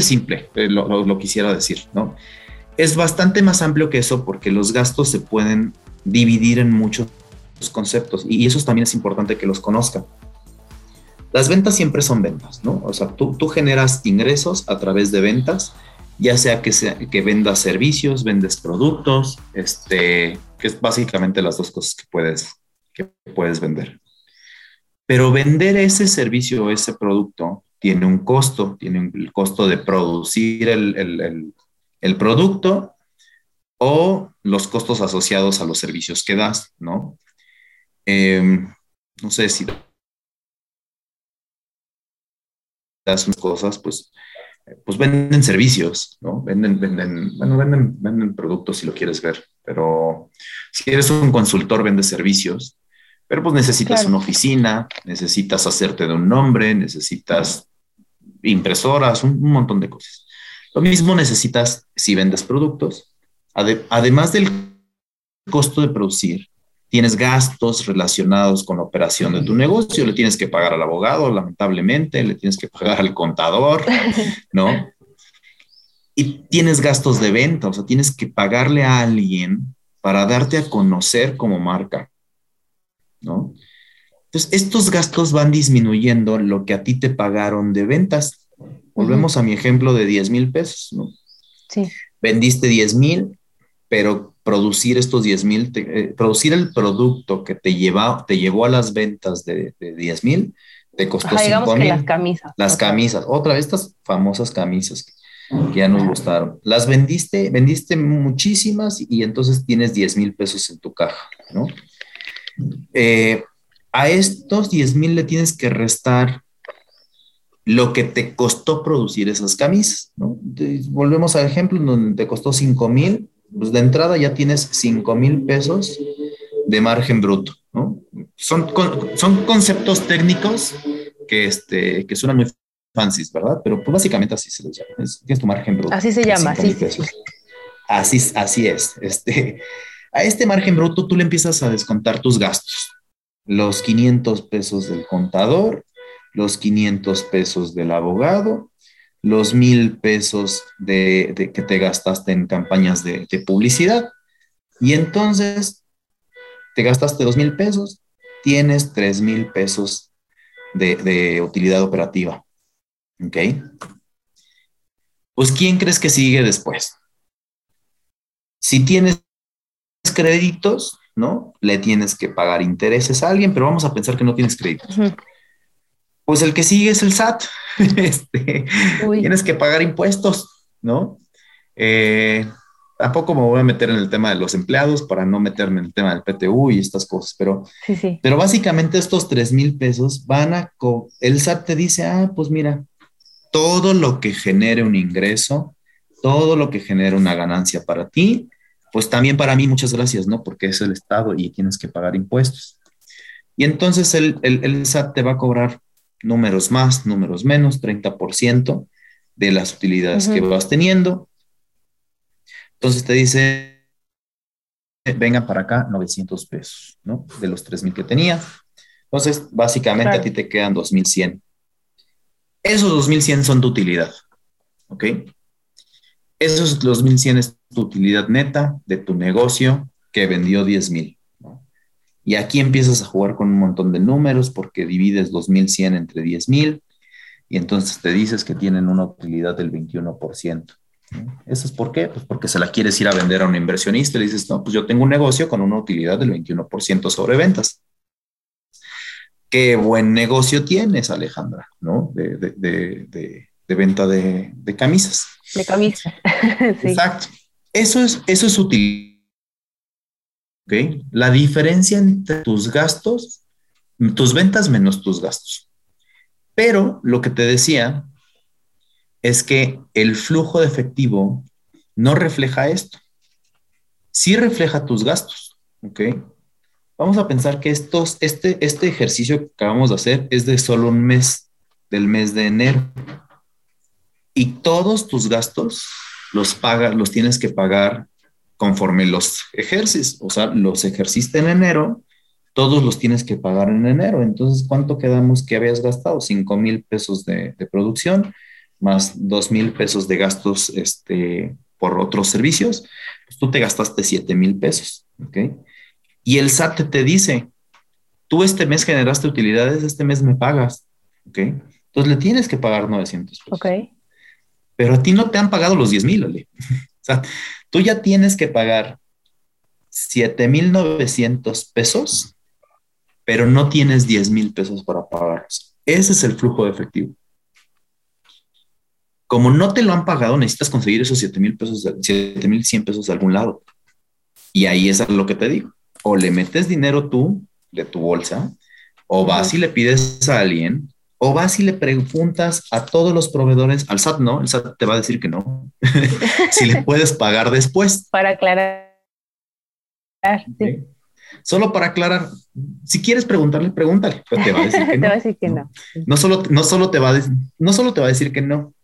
simple eh, lo, quisiera decir, ¿no? Es bastante más amplio que eso porque los gastos se pueden dividir en muchos conceptos y eso también es importante que los conozcan. Las ventas siempre son ventas, ¿no? O sea, tú generas ingresos a través de ventas, ya sea que, sea que vendas servicios, vendes productos, este, que es básicamente las dos cosas que puedes, que puedes vender. Pero vender ese servicio o ese producto tiene un costo, tiene el costo de producir el, producto o los costos asociados a los servicios que das, ¿no? Em, no sé si das cosas, pues, pues venden servicios, ¿no? Venden, venden, bueno, venden, venden productos si lo quieres ver, pero si eres un consultor, vendes servicios, pero pues necesitas una oficina, necesitas hacerte de un nombre, necesitas impresoras, un, montón de cosas. Lo mismo necesitas si vendes productos. además del costo de producir, tienes gastos relacionados con la operación de tu negocio, le tienes que pagar al abogado, lamentablemente, le tienes que pagar al contador, (laughs) ¿no? Y tienes gastos de venta, o sea, tienes que pagarle a alguien para darte a conocer como marca, ¿no? Entonces, estos gastos van disminuyendo lo que a ti te pagaron de ventas. Volvemos a mi ejemplo de 10 mil pesos, ¿no? Sí. Vendiste 10 mil, pero producir estos 10 mil, eh, producir el producto que te, lleva, te llevó a las ventas de, de 10 mil, te costó 5 mil. Las camisas. Las camisas, otra vez estas famosas camisas que ya nos gustaron. Las vendiste, vendiste muchísimas y entonces tienes 10 mil pesos en tu caja, ¿no? Eh, a estos 10 mil le tienes que restar lo que te costó producir esas camisas, ¿no? volvemos al ejemplo donde te costó 5 mil, pues de entrada ya tienes 5 mil pesos de margen bruto, ¿no? Son, son conceptos técnicos que, este, que suenan muy fancies, ¿verdad? Pero pues básicamente así se les llama, es, tu margen bruto. Así se llama, sí, sí, Así, así es. Este, a este margen bruto tú le empiezas a descontar tus gastos. Los 500 pesos del contador, los 500 pesos del abogado, los mil pesos de, que te gastaste en campañas de, publicidad. Y entonces te gastaste dos mil pesos, tienes tres mil pesos de, utilidad operativa. ¿Ok? Pues ¿quién crees que sigue después? Si tienes créditos, ¿no? Le tienes que pagar intereses a alguien, pero vamos a pensar que no tienes créditos. Pues el que sigue es el SAT. (laughs) este, tienes que pagar impuestos, ¿no? Eh, tampoco me voy a meter en el tema de los empleados para no meterme en el tema del PTU y estas cosas, pero, pero básicamente estos 3 mil pesos van a, el SAT te dice, ah, pues mira, todo lo que genere un ingreso, todo lo que genere una ganancia para ti, pues también para mí muchas gracias, ¿no? Porque es el Estado y tienes que pagar impuestos. Y entonces el, el, SAT te va a cobrar números más, números menos, 30% de las utilidades que vas teniendo. Entonces te dice, venga para acá 900 pesos, ¿no? De los 3.000 que tenía. Entonces, básicamente a ti te quedan 2.100. Esos 2.100 son tu utilidad, ¿ok? Esos 2.100 es tu utilidad neta de tu negocio que vendió 10.000. Y aquí empiezas a jugar con un montón de números porque divides 2.100 entre 10.000 y entonces te dices que tienen una utilidad del 21%. ¿Eso es por qué? Pues porque se la quieres ir a vender a un inversionista y le dices, no, pues yo tengo un negocio con una utilidad del 21% sobre ventas. Qué buen negocio tienes, Alejandra, ¿no? De, de venta de, camisas. De camisa. (laughs) Exacto. Eso es, eso es útil. ¿Ok? La diferencia entre tus gastos, tus ventas menos tus gastos. Pero lo que te decía es que el flujo de efectivo no refleja esto. Sí refleja tus gastos. ¿Ok? Vamos a pensar que estos, este, este ejercicio que acabamos de hacer es de solo un mes, del mes de enero y todos tus gastos los los tienes que pagar conforme los ejerces, o sea, los ejerciste en enero, todos los tienes que pagar en enero. Entonces, ¿cuánto quedamos que habías gastado? 5 mil pesos de, producción más 2 mil pesos de gastos este, por otros servicios, pues tú te gastaste 7 mil pesos, ¿ok? Y el SAT te dice, tú este mes generaste utilidades, este mes me pagas, ¿ok? Entonces le tienes que pagar 900 pesos. Ok pero a ti no te han pagado los 10 mil, (laughs) o sea, tú ya tienes que pagar 7,900 pesos pero no tienes 10 mil pesos para pagarlos. Ese es el flujo de efectivo. Como no te lo han pagado, necesitas conseguir esos 7 mil pesos, 7 mil 100 pesos de algún lado. Y ahí es lo que te digo. O le metes dinero tú de tu bolsa, o vas y le pides a alguien, o vas y le preguntas a todos los proveedores, al SAT no, el SAT te va a decir que no, (laughs) si le puedes pagar después. Para aclarar. Sí. Solo para aclarar, si quieres preguntarle, pregúntale, pero te va a decir que (laughs) no. te va a decir que no. No, solo, no, solo te va a, no solo te va a decir que no,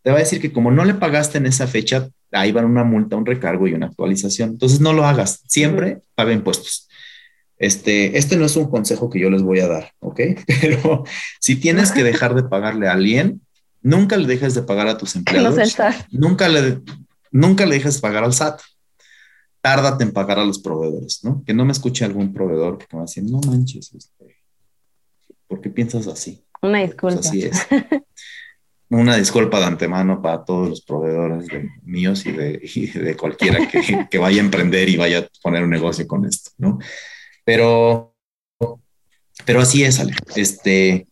te va a decir que como no le pagaste en esa fecha, ahí van una multa, un recargo y una actualización. Entonces no lo hagas, siempre paga impuestos. Este, este no es un consejo que yo les voy a dar, ¿ok? (laughs) Pero si tienes que dejar de pagarle a alguien, nunca le dejes de pagar a tus (laughs) empleados. Nunca le, nunca le dejes de pagar al SAT. Tárdate en pagar a los proveedores, ¿no? Que no me escuche algún proveedor que me va a decir, no manches, este, ¿por qué piensas así? Una disculpa. Pues así es. (laughs) Una disculpa de antemano para todos los proveedores de, míos y de, y de cualquiera que, que, vaya a emprender y vaya a poner un negocio con esto, ¿no? Pero, pero así es, Ale. Este,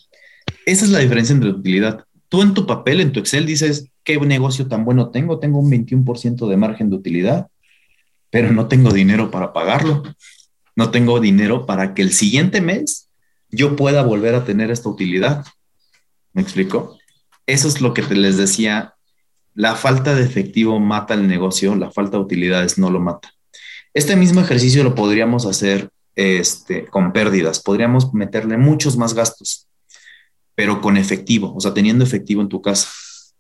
esa es la diferencia entre utilidad. Tú en tu papel, en tu Excel, dices, ¿qué negocio tan bueno tengo? Tengo un 21% de margen de utilidad, pero no tengo dinero para pagarlo. No tengo dinero para que el siguiente mes yo pueda volver a tener esta utilidad. ¿Me explico? Eso es lo que te les decía. La falta de efectivo mata el negocio, la falta de utilidades no lo mata. Este mismo ejercicio lo podríamos hacer este, con pérdidas, podríamos meterle muchos más gastos, pero con efectivo, o sea, teniendo efectivo en tu casa,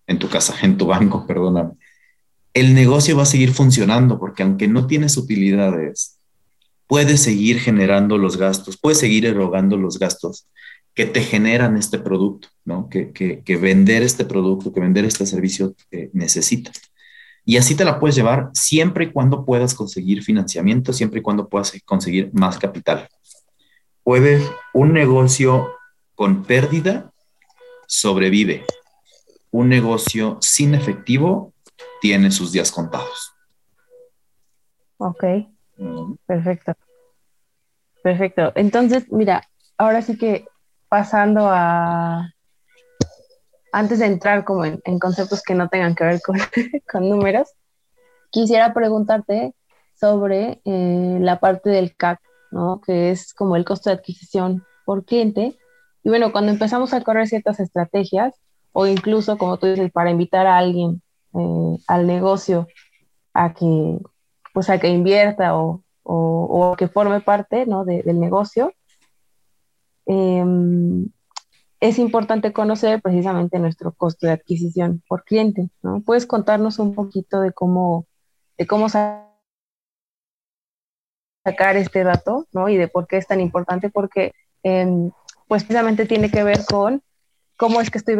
en tu casa, en tu banco, (laughs) perdóname. El negocio va a seguir funcionando porque aunque no tienes utilidades, puedes seguir generando los gastos, puedes seguir erogando los gastos que te generan este producto, ¿no? Que, que, vender este producto, que vender este servicio eh, necesita. Y así te la puedes llevar siempre y cuando puedas conseguir financiamiento, siempre y cuando puedas conseguir más capital. Puede un negocio con pérdida sobrevive. Un negocio sin efectivo tiene sus días contados. Ok, perfecto. Perfecto. Entonces, mira, ahora sí que pasando a, antes de entrar como en, conceptos que no tengan que ver con, (laughs) con números, quisiera preguntarte sobre eh, la parte del CAC, ¿no? que es como el costo de adquisición por cliente. Y bueno, cuando empezamos a correr ciertas estrategias, o incluso, como tú dices, para invitar a alguien eh, al negocio a que, pues, a que invierta o, o, que forme parte ¿no? del negocio, eh, es importante conocer precisamente nuestro costo de adquisición por cliente, ¿no? ¿Puedes contarnos un poquito de cómo, de cómo sacar este dato, ¿no? Y de por qué es tan importante, porque em, pues precisamente tiene que ver con cómo es que estoy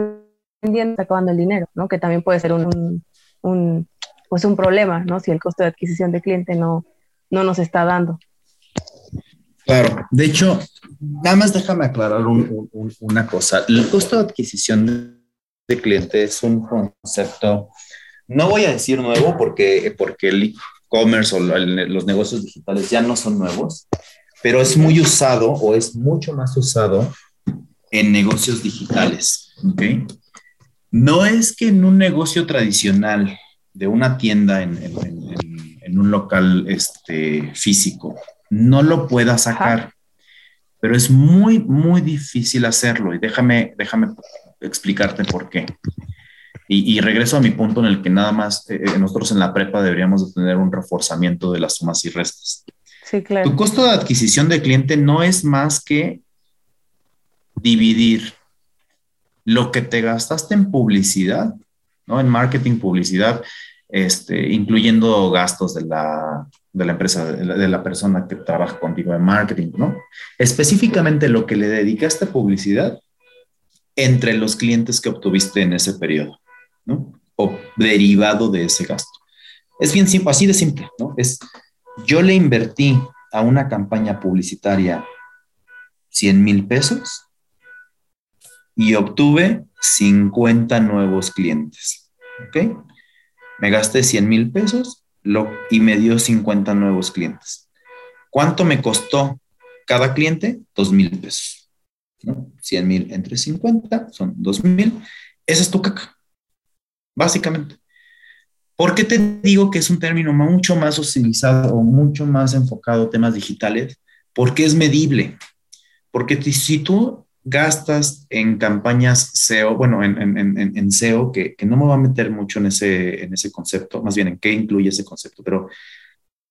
vendiendo, acabando el dinero, ¿no? Que también puede ser un, un, pues un problema, ¿no? Si el costo de adquisición de cliente no, no nos está dando. Claro, de hecho, nada más déjame aclarar una cosa. El costo de adquisición de cliente es un concepto, no voy a decir nuevo porque, porque el e-commerce o los negocios digitales ya no son nuevos, pero es muy usado o es mucho más usado en negocios digitales. ¿okay? No es que en un negocio tradicional de una tienda en, en un local este, físico no lo pueda sacar. Pero es muy, muy difícil hacerlo y déjame, déjame explicarte por qué. Y, regreso a mi punto en el que nada más eh, eh, nosotros en la prepa deberíamos de tener un reforzamiento de las sumas y restas. Sí, claro. Tu costo de adquisición de cliente no es más que dividir lo que te gastaste en publicidad, ¿no? En marketing, publicidad, este, incluyendo gastos de la, de la empresa, de la, persona que trabaja contigo en marketing, ¿no? Específicamente lo que le dedicaste a publicidad entre los clientes que obtuviste en ese periodo, ¿no? O derivado de ese gasto. Es bien simple, así de simple, ¿no? Es, yo le invertí a una campaña publicitaria 100 mil pesos y obtuve 50 nuevos clientes, ¿ok? Me gasté 100 mil pesos y me dio 50 nuevos clientes. ¿Cuánto me costó cada cliente, dos mil pesos. ¿no? 100 mil entre 50 son dos mil. Esa es tu caca, básicamente. ¿Por qué te digo que es un término mucho más utilizado o mucho más enfocado a temas digitales? Porque es medible. Porque si tú gastas en campañas SEO, bueno, en, en, en SEO, que, que, no me va a meter mucho en ese, en ese concepto, más bien en qué incluye ese concepto, pero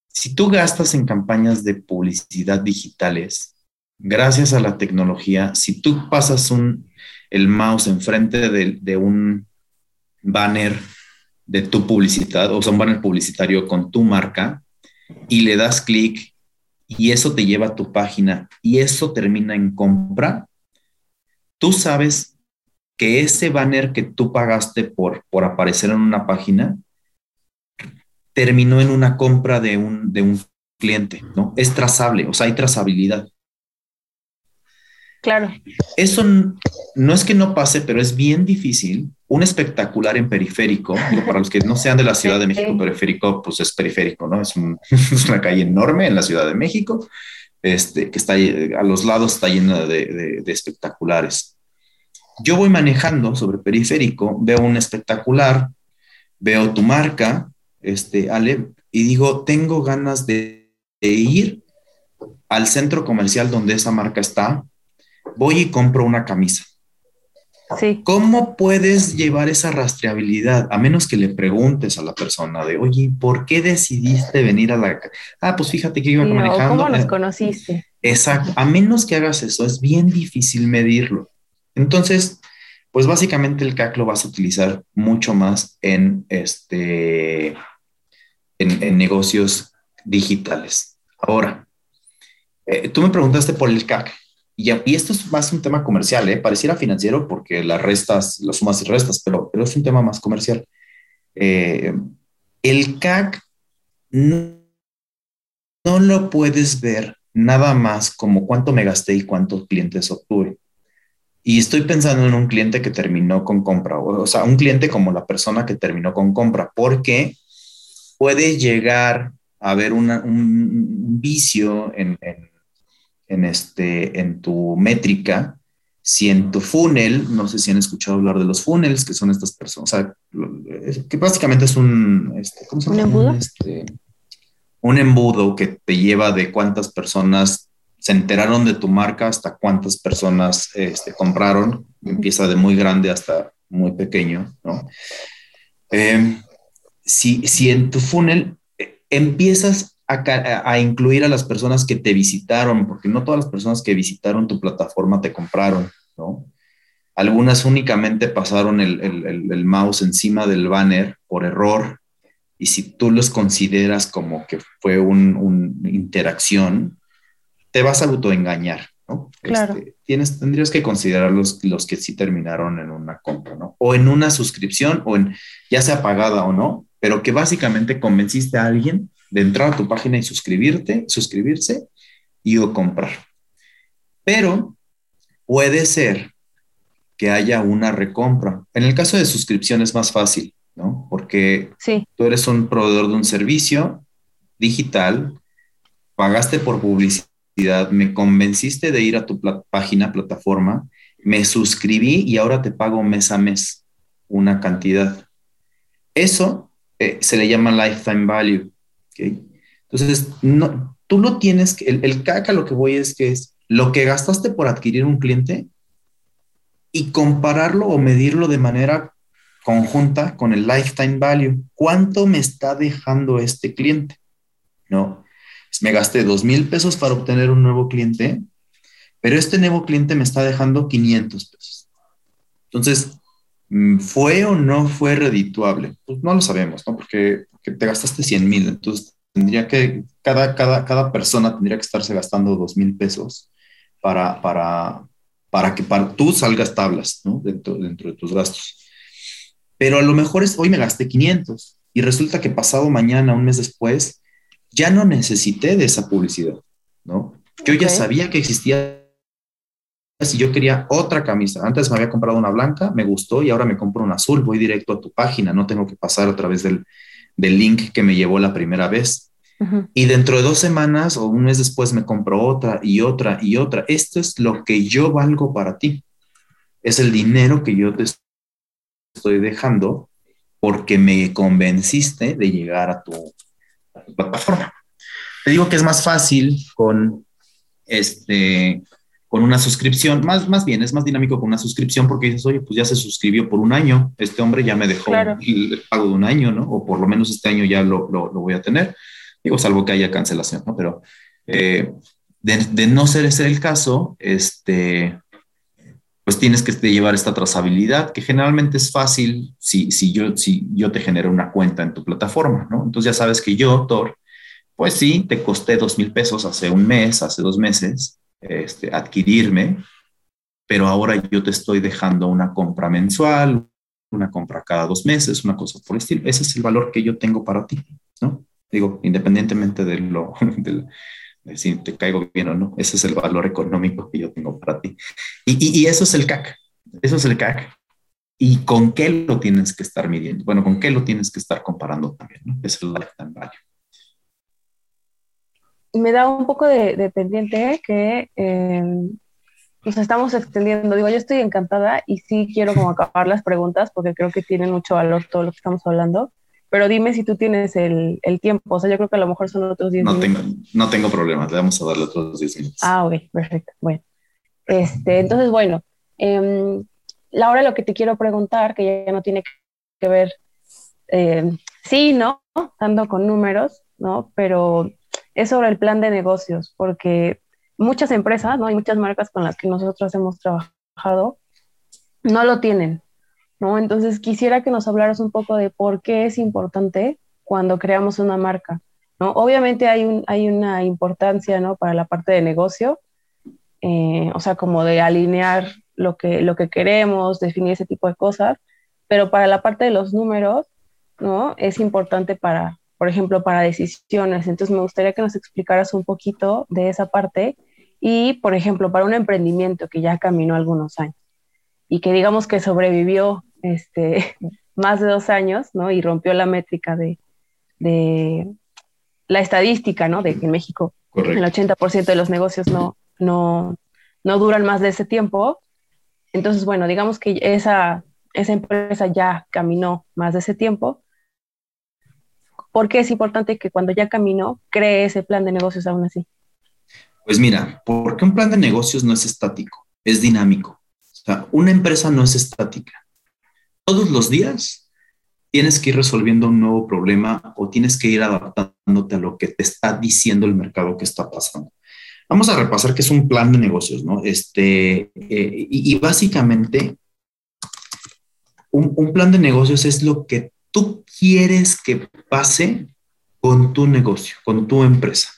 si tú gastas en campañas de publicidad digitales, gracias a la tecnología, si tú pasas un, el mouse enfrente de, de un banner de tu publicidad, o sea, un banner publicitario con tu marca, y le das clic y eso te lleva a tu página y eso termina en compra, tú sabes que ese banner que tú pagaste por, por aparecer en una página terminó en una compra de un, de un cliente, ¿no? Es trazable, o sea, hay trazabilidad. Claro. Eso no es que no pase, pero es bien difícil. Un espectacular en periférico, para los que no sean de la Ciudad de México, periférico, pues es periférico, ¿no? (laughs) Es, una calle enorme en la Ciudad de México, este, que está a los lados está llena de, espectaculares. Yo voy manejando sobre periférico, veo un espectacular, veo tu marca, este, Ale, y digo, tengo ganas de, de ir al centro comercial donde esa marca está, voy y compro una camisa. Sí. ¿Cómo puedes llevar esa rastreabilidad? A menos que le preguntes a la persona de, oye, ¿por qué decidiste venir a la... Ah, pues fíjate que iba Sí, manejando. ¿Cómo nos Eh, conociste? Exacto. A menos que hagas eso, es bien difícil medirlo. Entonces, pues básicamente el CAC lo vas a utilizar mucho más en, este, en, en negocios digitales. Ahora, eh, tú me preguntaste por el CAC. Y, y esto es más un tema comercial, ¿eh? Pareciera financiero porque las restas, las sumas y restas, pero, es un tema más comercial. Eh, el CAC no, no lo puedes ver nada más como cuánto me gasté y cuántos clientes obtuve. Y estoy pensando en un cliente que terminó con compra, o, sea, un cliente como la persona que terminó con compra, porque puede llegar a haber un, vicio en- en este, en tu métrica. Si en tu funnel, no sé si han escuchado hablar de los funnels, que son estas personas, o sea, que básicamente es un, este, ¿cómo se ¿Un embudo? Este, un embudo que te lleva de cuántas personas se enteraron de tu marca hasta cuántas personas este, compraron. Empieza de muy grande hasta muy pequeño, ¿no? Eh, si, si en tu funnel eh, empiezas a, incluir a las personas que te visitaron, porque no todas las personas que visitaron tu plataforma te compraron, ¿no? Algunas únicamente pasaron el, el- el- el mouse encima del banner por error y si tú los consideras como que fue una interacción, te vas a autoengañar, ¿no? Claro. Este, tienes, tendrías que considerar los, los que sí terminaron en una compra, ¿no? O en una suscripción, o en ya sea pagada o no, pero que básicamente convenciste a alguien de entrar a tu página y suscribirte, suscribirse y o comprar. Pero puede ser que haya una recompra. En el caso de suscripción es más fácil, ¿no? Porque Sí, tú eres un proveedor de un servicio digital, pagaste por publicidad, me convenciste de ir a tu página, plataforma, me suscribí y ahora te pago mes a mes una cantidad. Eso eh, se le llama lifetime value. Entonces, no, tú no tienes el, el CAC a lo que voy es que es lo que gastaste por adquirir un cliente y compararlo o medirlo de manera conjunta con el lifetime value. ¿Cuánto me está dejando este cliente? ¿No? Pues me gasté dos mil pesos para obtener un nuevo cliente, pero este nuevo cliente me está dejando 500 pesos. Entonces, ¿fue o no fue redituable? Pues no lo sabemos, ¿no? Porque, porque te gastaste 100 mil, entonces tendría que, cada, cada, cada persona tendría que estarse gastando dos mil pesos para, para, para que para, tú salgas tablas, ¿no? Dentro, dentro de tus gastos. Pero a lo mejor es, hoy me gasté 500 y resulta que pasado mañana, un mes después, ya no necesité de esa publicidad, ¿no? Yo ya Ok. sabía que existía si yo quería otra camisa. Antes me había comprado una blanca, me gustó y ahora me compro una azul. Voy directo a tu página, no tengo que pasar a través del, del link que me llevó la primera vez. Y dentro de dos semanas o un mes después me compro otra y otra y otra. Esto es lo que yo valgo para ti. Es el dinero que yo te estoy dejando porque me convenciste de llegar a tu, a tu plataforma. Te digo que es más fácil con este con una suscripción, más, más bien es más dinámico con una suscripción porque dices, oye, pues ya se suscribió por un año, este hombre ya me dejó el pago de un año, ¿no? O por lo menos este año ya lo, lo, voy a tener, digo, salvo que haya cancelación, ¿no? Pero eh, de, de, no ser ese el caso, este, pues tienes que llevar esta trazabilidad, que generalmente es fácil si, si, yo, si yo te genero una cuenta en tu plataforma, ¿no? Entonces ya sabes que yo, Thor, pues sí, te costé dos mil pesos hace un mes, hace dos meses, este, adquirirme, pero ahora yo te estoy dejando una compra mensual, una compra cada dos meses, una cosa por el estilo. Ese es el valor que yo tengo para ti, ¿no? Digo, independientemente de lo, (laughs) de, si te caigo bien o no, ese es el valor económico que yo tengo para ti. Y, eso es el CAC, eso es el CAC. ¿Y con qué lo tienes que estar midiendo? Bueno, ¿con qué lo tienes que estar comparando también? ¿no? Es el lifetime value me da un poco de, pendiente que eh, nos estamos extendiendo. Digo, yo estoy encantada y sí quiero como acabar las preguntas porque creo que tienen mucho valor todo lo que estamos hablando. Pero dime si tú tienes el, el tiempo. O sea, yo creo que a lo mejor son otros 10 no minutos. Tengo, no tengo problema. Le vamos a darle otros 10 minutos. Ah, ok, perfecto. Bueno. Este, entonces, bueno, eh, Laura, lo que te quiero preguntar, que ya no tiene que ver, eh, sí, ¿no? Dando con números, ¿no? Pero es sobre el plan de negocios, porque muchas empresas, ¿no? Hay muchas marcas con las que nosotros hemos trabajado, no lo tienen, ¿no? Entonces quisiera que nos hablaras un poco de por qué es importante cuando creamos una marca, ¿no? Obviamente hay, un, hay una importancia, ¿no? Para la parte de negocio, eh, o sea, como de alinear lo que, lo que queremos, definir ese tipo de cosas, pero para la parte de los números, ¿no? Es importante para, por ejemplo, para decisiones. Entonces, me gustaría que nos explicaras un poquito de esa parte y, por ejemplo, para un emprendimiento que ya caminó algunos años y que digamos que sobrevivió este, (laughs) más de dos años, ¿no? Y rompió la métrica de, de la estadística, ¿no? De que en México el 80% de los negocios no, no, no duran más de ese tiempo. Entonces, bueno, digamos que esa, esa empresa ya caminó más de ese tiempo ¿Por qué es importante que cuando ya caminó, cree ese plan de negocios aún así? Pues mira, porque un plan de negocios no es estático, es dinámico. O sea, una empresa no es estática. Todos los días tienes que ir resolviendo un nuevo problema o tienes que ir adaptándote a lo que te está diciendo el mercado que está pasando. Vamos a repasar qué es un plan de negocios, ¿no? Este, eh, y, básicamente, un, plan de negocios es lo que tú quieres que pase con tu negocio, con tu empresa.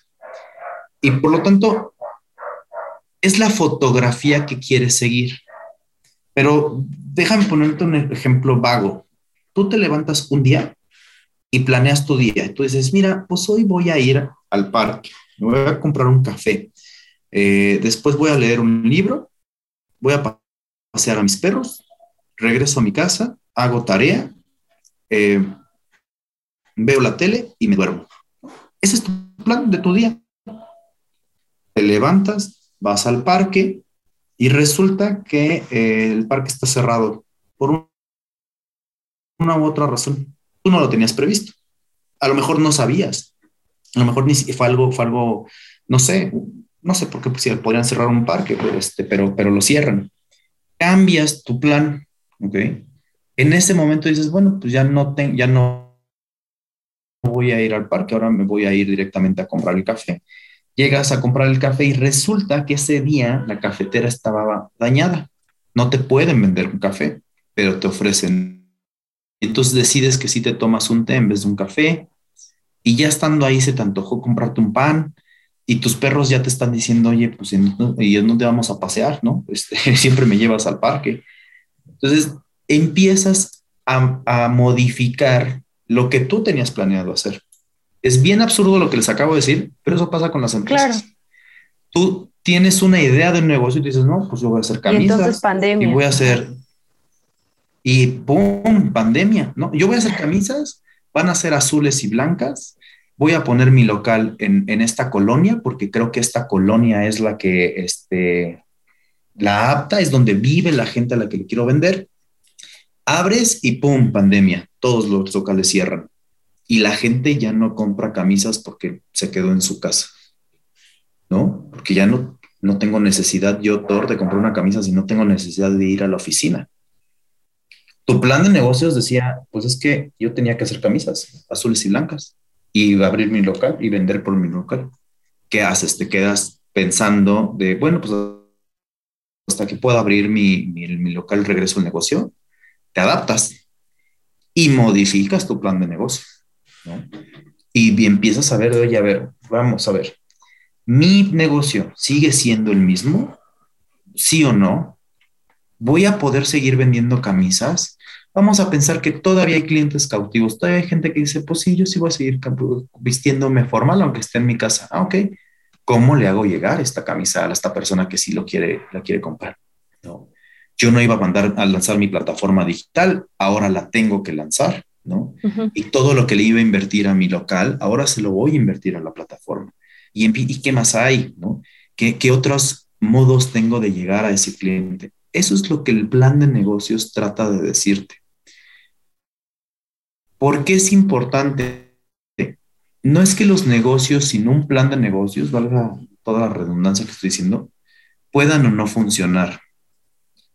Y por lo tanto, es la fotografía que quieres seguir. Pero déjame ponerte un ejemplo vago. Tú te levantas un día y planeas tu día. Y tú dices, mira, pues hoy voy a ir al parque, me voy a comprar un café, eh, después voy a leer un libro, voy a pasear a mis perros, regreso a mi casa, hago tarea eh, veo la tele y me duermo. Ese es tu plan de tu día. Te levantas, vas al parque y resulta que eh, el parque está cerrado por una u otra razón. Tú no lo tenías previsto. A lo mejor no sabías. A lo mejor ni fue algo, fue algo, no sé, no sé por qué pues, podrían cerrar un parque, pero, este, pero, pero lo cierran. Cambias tu plan, ¿ok? En ese momento dices, bueno, pues ya no, ya no voy a ir al parque, ahora me voy a ir directamente a comprar el café. Llegas a comprar el café y resulta que ese día la cafetera estaba dañada. No te pueden vender un café, pero te ofrecen. Entonces decides que si te tomas un té en vez de un café y ya estando ahí se te antojó comprarte un pan y tus perros ya te están diciendo, oye, pues ¿y dónde vamos a pasear? ¿No? (laughs) Este, siempre me llevas al parque. Entonces empiezas a, modificar lo que tú tenías planeado hacer. Es bien absurdo lo que les acabo de decir, pero eso pasa con las empresas. Tú tienes una idea de un negocio y dices, no, pues yo voy a hacer camisas. Y entonces pandemia. Y voy a hacer... Y ¡pum! Pandemia. No, yo voy a hacer camisas, van a ser azules y blancas voy a poner mi local en, en, esta colonia porque creo que esta colonia es la que, este, la apta, es donde vive la gente a la que le quiero vender. Abres y ¡pum! Pandemia. Todos los locales cierran. Y la gente ya no compra camisas porque se quedó en su casa. ¿No? Porque ya no, no tengo necesidad yo, Thor, de comprar una camisa si no tengo necesidad de ir a la oficina. Tu plan de negocios decía, pues es que yo tenía que hacer camisas azules y blancas y abrir mi local y vender por mi local. ¿Qué haces? Te quedas pensando de, bueno, pues hasta que pueda abrir mi, mi, local regreso al negocio, te adaptas y modificas tu plan de negocio. Y empiezas a ver, oye, a ver, vamos a ver, mi negocio sigue siendo el mismo, sí o no, voy a poder seguir vendiendo camisas. Vamos a pensar que todavía hay clientes cautivos, todavía hay gente que dice, pues sí, yo sí voy a seguir vistiéndome formal aunque esté en mi casa. Ah, ok. ¿Cómo le hago llegar esta camisa a esta persona que sí lo quiere, la quiere comprar? No. Yo no iba a mandar a lanzar mi plataforma digital, ahora la tengo que lanzar, ¿no? Y todo lo que le iba a invertir a mi local, ahora se lo voy a invertir a la plataforma. ¿Y, y qué más hay? ¿no? ¿Qué, ¿Qué otros modos tengo de llegar a ese cliente? Eso es lo que el plan de negocios trata de decirte. ¿Por qué es importante? No es que los negocios sin un plan de negocios, valga toda la redundancia que estoy diciendo, puedan o no funcionar.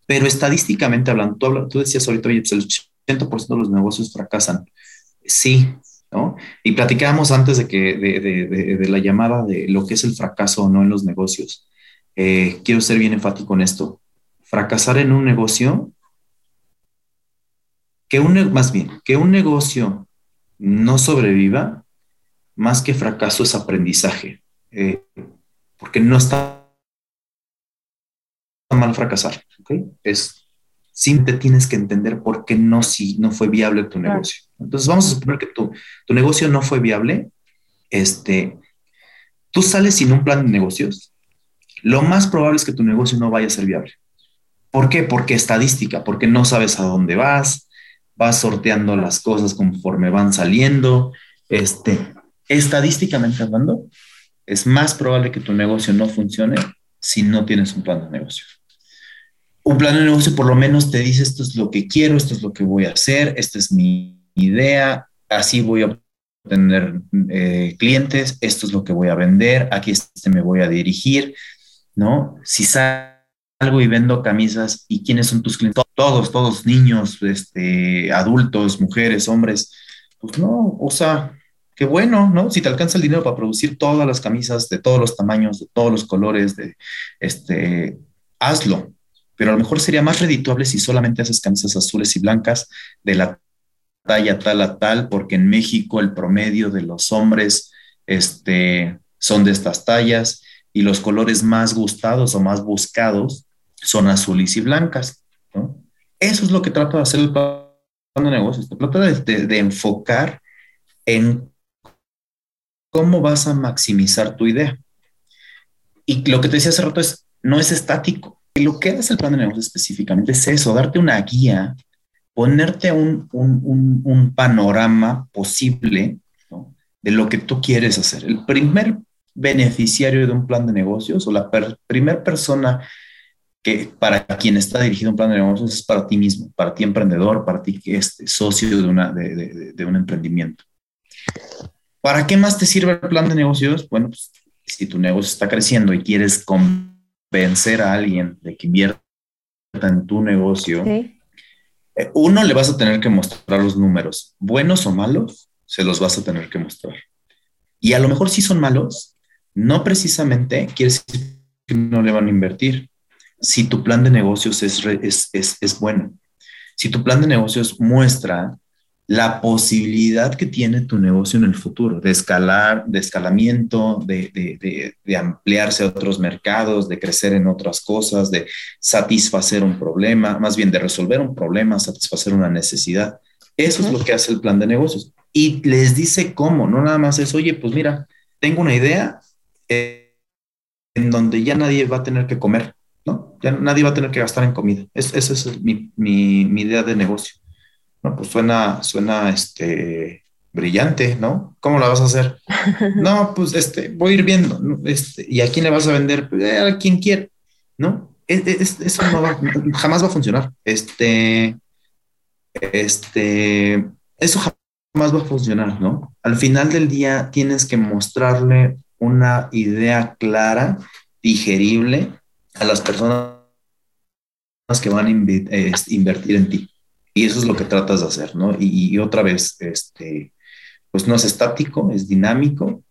Pero estadísticamente hablando, tú, decías ahorita, oye, pues el 80% de los negocios fracasan. Sí, ¿no? Y platicábamos antes de, que, de, la llamada de lo que es el fracaso o no en los negocios. Eh, quiero ser bien enfático en esto fracasar en un negocio, que un, más bien, que un negocio no sobreviva, más que fracaso es aprendizaje, eh, porque no está mal fracasar, ¿ok? Es, simplemente tienes que entender por qué no, si no fue viable tu negocio. Entonces vamos a suponer que tu, tu negocio no fue viable, este, tú sales sin un plan de negocios, lo más probable es que tu negocio no vaya a ser viable. ¿Por qué? Porque estadística, porque no sabes a dónde vas, vas sorteando las cosas conforme van saliendo. Este, estadísticamente hablando, es más probable que tu negocio no funcione si no tienes un plan de negocio. Un plan de negocio por lo menos te dice esto es lo que quiero, esto es lo que voy a hacer, esta es mi idea, así voy a tener eh, clientes, esto es lo que voy a vender, aquí este me voy a dirigir, ¿no? Si sabes algo y vendo camisas y quiénes son tus clientes, todos, todos, niños, este, adultos, mujeres, hombres, pues no, o sea, qué bueno, ¿no? Si te alcanza el dinero para producir todas las camisas de todos los tamaños, de todos los colores, de, este, hazlo, pero a lo mejor sería más redituable si solamente haces camisas azules y blancas de la talla tal a tal, porque en México el promedio de los hombres este, son de estas tallas y los colores más gustados o más buscados son azules y blancas. Eso es lo que trata de hacer el plan de negocios. Te trata de, enfocar en cómo vas a maximizar tu idea. Y lo que te decía hace rato es, no es estático. Lo que hace el plan de negocios específicamente es eso, darte una guía, ponerte un, un, un, panorama posible de lo que tú quieres hacer. El primer beneficiario de un plan de negocios o la primera persona que para quien está dirigido un plan de negocios es para ti mismo, para ti emprendedor, para ti que es socio de, una, de, un emprendimiento. ¿Para qué más te sirve el plan de negocios? Bueno, pues, si tu negocio está creciendo y quieres convencer a alguien de que invierta en tu negocio, eh, uno le vas a tener que mostrar los números, buenos o malos, se los vas a tener que mostrar. Y a lo mejor si son malos, no precisamente quiere decir que no le van a invertir, si tu plan de negocios es, es, es, bueno, si tu plan de negocios muestra la posibilidad que tiene tu negocio en el futuro, de escalar, de escalamiento, de, de, de, ampliarse a otros mercados, de crecer en otras cosas, de satisfacer un problema, más bien de resolver un problema, satisfacer una necesidad. Eso es lo que hace el plan de negocios. Y les dice cómo, no nada más es, oye, pues mira, tengo una idea eh, en donde ya nadie va a tener que comer. ¿no? Ya nadie va a tener que gastar en comida. esa es mi, mi, mi, idea de negocio. ¿No? Pues suena, suena este, brillante, ¿no? ¿Cómo la vas a hacer? (laughs) no, pues este, voy a ir viendo, este, ¿y a quién le vas a vender? Pues, eh, a quien quiera, ¿no? eso no va, jamás va a funcionar. Este, este, eso jamás va a funcionar, ¿no? Al final del día tienes que mostrarle una idea clara, digerible a las personas que van a invertir en ti. Y eso es lo que tratas de hacer, ¿no? Y, otra vez, este, pues no es estático, es dinámico,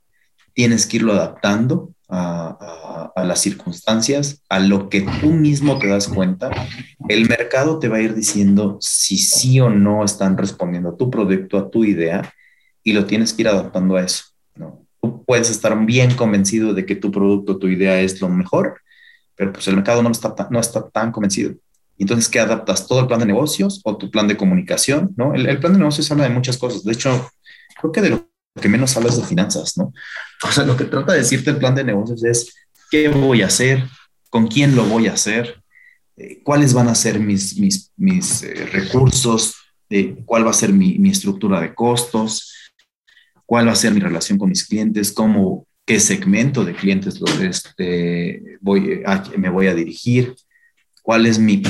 tienes que irlo adaptando a, las circunstancias, a lo que tú mismo te das cuenta. El mercado te va a ir diciendo si sí o no están respondiendo a tu producto, a tu idea, y lo tienes que ir adaptando a eso, ¿no? Puedes estar bien convencido de que tu producto, tu idea es lo mejor, pero pues el mercado no está, no está tan convencido. Entonces, ¿qué adaptas? ¿Todo el plan de negocios o tu plan de comunicación? ¿no? El, plan de negocios habla de muchas cosas. De hecho, creo que de lo que menos hablas de finanzas, ¿no? O sea, lo que trata de decirte el plan de negocios es qué voy a hacer, con quién lo voy a hacer, eh, cuáles van a ser mis, mis, mis eh, recursos, eh, cuál va a ser mi, estructura de costos, cuál va a ser mi relación con mis clientes, cómo, qué segmento de clientes este, voy, me voy a dirigir, cuál es mi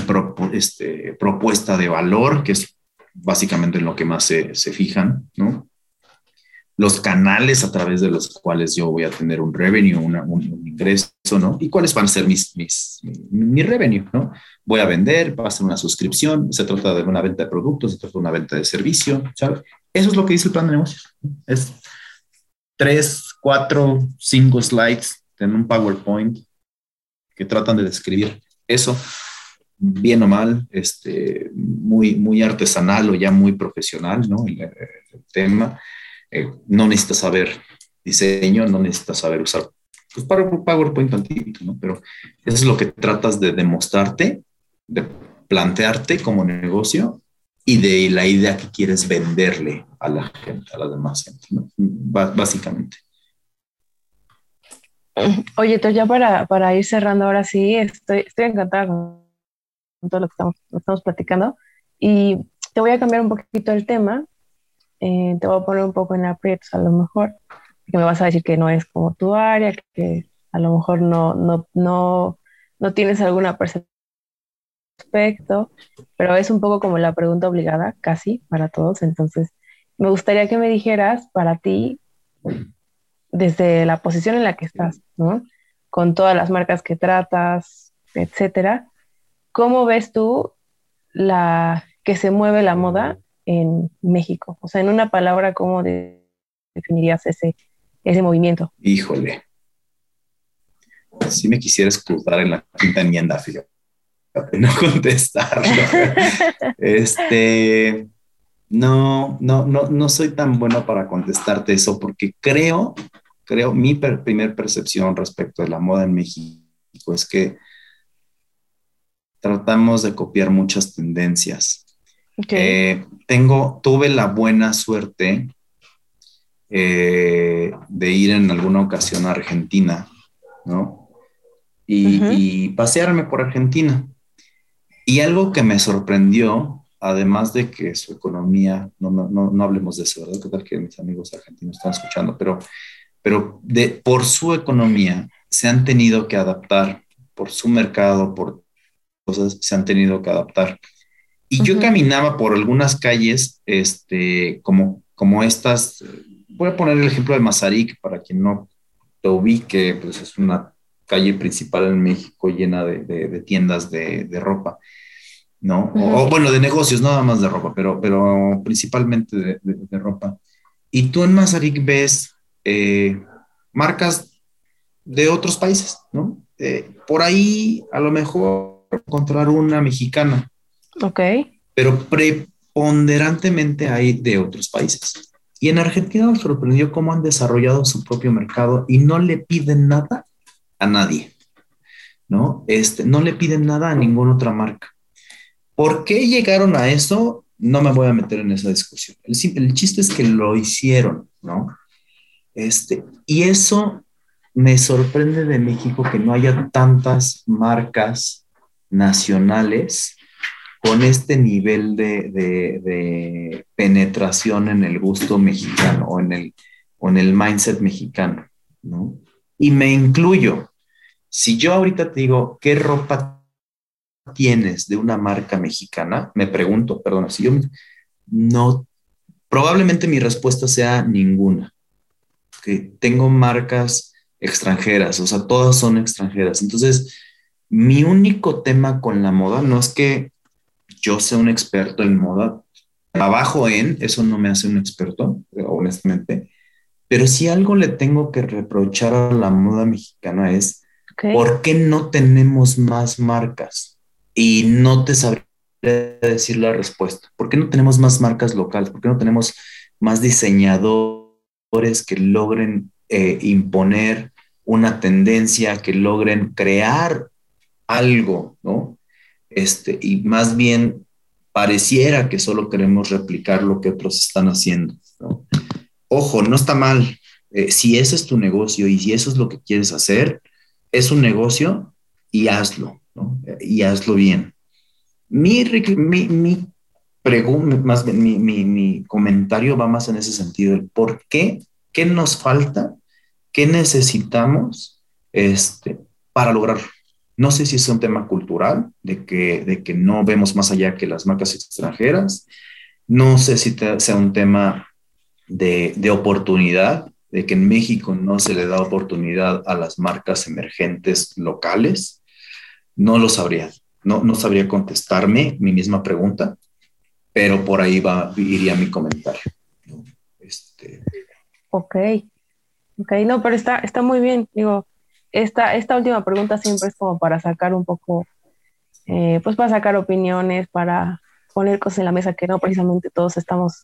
este, propuesta de valor, que es básicamente en lo que más se, fijan, ¿no? Los canales a través de los cuales yo voy a tener un revenue, un, ingreso, ¿no? Y cuáles van a ser mis, mis, mi, revenue, ¿no? Voy a vender, va a ser una suscripción, se trata de una venta de productos, se trata de una venta de servicio, ¿sabes? Eso es lo que dice el plan de negocios. Es tres, cuatro, cinco slides en un PowerPoint que tratan de describir eso bien o mal, este, muy, muy artesanal o ya muy profesional, ¿no? El, tema. Eh, no necesitas saber diseño, no necesitas saber usar pues, PowerPoint tantito, ¿no? Pero eso es lo que tratas de demostrarte, de plantearte como negocio y de la idea que quieres venderle a la gente, a la demás gente, ¿no? básicamente. Oye, entonces ya para, para ir cerrando ahora sí, estoy, estoy encantada con todo lo que estamos, estamos platicando. Y te voy a cambiar un poquito el tema. Eh, te voy a poner un poco en aprietos a lo mejor, que me vas a decir que no es como tu área, que a lo mejor no, no, no, no tienes alguna percepción respecto, pero es un poco como la pregunta obligada, casi para todos. Entonces, me gustaría que me dijeras para ti, desde la posición en la que estás, ¿no? Con todas las marcas que tratas, etcétera, ¿Cómo ves tú la que se mueve la moda en México? O sea, en una palabra, ¿cómo definirías ese, ese movimiento? Híjole. Si me quisiera escudar en la quinta enmienda, fíjate, (laughs) no contestar. (laughs) este, no, no, no, no soy tan bueno para contestarte eso porque creo, creo, mi primer percepción respecto de la moda en México es que tratamos de copiar muchas tendencias. Eh, tengo, tuve la buena suerte eh, de ir en alguna ocasión a Argentina, ¿no? Y, pasearme por Argentina. Y algo que me sorprendió, además de que su economía, no, no, no, hablemos de eso, ¿verdad? ¿Qué tal que mis amigos argentinos están escuchando? Pero, pero de, por su economía se han tenido que adaptar, por su mercado, por cosas se han tenido que adaptar. Y yo caminaba por algunas calles, este, como, como estas, voy a poner el ejemplo de Mazarik, para quien no lo ubique, pues es una calle principal en México llena de, tiendas de, ropa, ¿no? o, bueno, de negocios, nada más de ropa, pero, pero principalmente de, ropa. Y tú en Mazarik ves eh, marcas de otros países, ¿no? Eh, por ahí a lo mejor encontrar una mexicana. Ok. Pero preponderantemente hay de otros países. Y en Argentina nos sorprendió cómo han desarrollado su propio mercado y no le piden nada a nadie, ¿no? Este, no le piden nada a ninguna otra marca. ¿Por qué llegaron a eso? No me voy a meter en esa discusión. El, el chiste es que lo hicieron, ¿no? Este, y eso me sorprende de México que no haya tantas marcas nacionales con este nivel de, de, penetración en el gusto mexicano o en el, en el mindset mexicano, ¿no? Y me incluyo. Si yo ahorita te digo, ¿qué ropa tienes de una marca mexicana? Me pregunto, perdón, si yo no, probablemente mi respuesta sea ninguna. Que tengo marcas extranjeras, o sea, todas son extranjeras. Entonces, mi único tema con la moda no es que yo sea un experto en moda, abajo en, eso no me hace un experto, honestamente, pero si algo le tengo que reprochar a la moda mexicana es, ¿por qué no tenemos más marcas? Y no te sabría decir la respuesta. ¿Por qué no tenemos más marcas locales? ¿Por qué no tenemos más diseñadores que logren eh, imponer una tendencia, que logren crear algo, ¿no? Este, y más bien pareciera que solo queremos replicar lo que otros están haciendo, ¿no? Ojo, no está mal. Eh, si ese es tu negocio y si eso es lo que quieres hacer, es un negocio y hazlo, ¿no? Y hazlo bien. Mi, mi, mi pregunta, más bien mi, mi, mi, comentario va más en ese sentido, el por qué, qué nos falta, qué necesitamos este, para lograrlo. No sé si es un tema cultural, de que, de que no vemos más allá que las marcas extranjeras. No sé si sea un tema de, de, oportunidad, de que en México no se le da oportunidad a las marcas emergentes locales. No lo sabría. No, no sabría contestarme mi misma pregunta, pero por ahí va, iría mi comentario. Este... Ok. Ok, no, pero está, está muy bien. Digo, esta, esta última pregunta siempre es como para sacar un poco, eh, pues para sacar opiniones, para poner cosas en la mesa que no precisamente todos estamos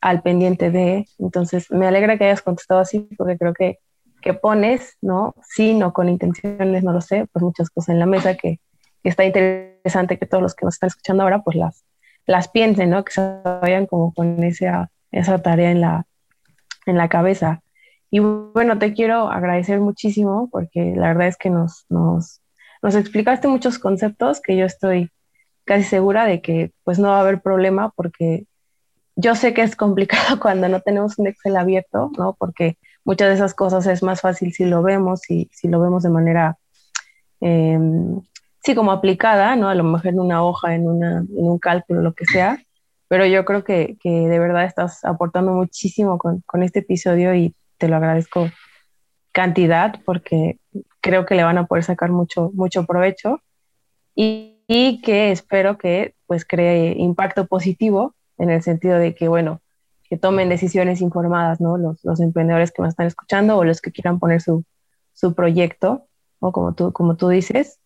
al pendiente de. Entonces, me alegra que hayas contestado así, porque creo que, que pones, ¿no? Sí, no con intenciones, no lo sé, pues muchas cosas en la mesa que, que, está interesante que todos los que nos están escuchando ahora, pues las, las piensen, ¿no? Que se vayan como con esa, esa tarea en la, en la cabeza. Y bueno, te quiero agradecer muchísimo porque la verdad es que nos, nos, nos explicaste muchos conceptos que yo estoy casi segura de que pues no va a haber problema porque yo sé que es complicado (laughs) cuando no tenemos un Excel abierto, ¿no? Porque muchas de esas cosas es más fácil si lo vemos y si lo vemos de manera, em, sí, como aplicada, ¿no? A lo mejor en una hoja, en, una, en un cálculo, lo que sea. Pero yo creo que, que de verdad estás aportando muchísimo con, con este episodio y te lo agradezco cantidad porque creo que le van a poder sacar mucho, mucho provecho y, que espero que pues cree impacto positivo en el sentido de que, bueno, que tomen decisiones informadas, ¿no? Los, los emprendedores que me están escuchando o los que quieran poner su, su proyecto, o como tú, como tú dices.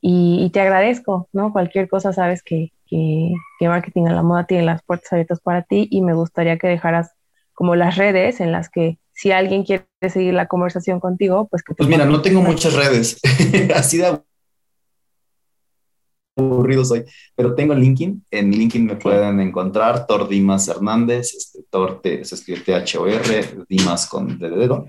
Y, te agradezco, ¿no? Cualquier cosa sabes que, que, que Marketing a la Moda tiene las puertas abiertas para ti y me gustaría que dejaras como las redes en las que si alguien quiere seguir la conversación contigo, pues que... Pues mira, no tengo muchas redes, (laughs) así de aburrido soy, pero tengo LinkedIn, en LinkedIn me pueden encontrar Tor Dimas Hernández, este, Tor se escribe T-H-O-R, Dimas con D de dedo.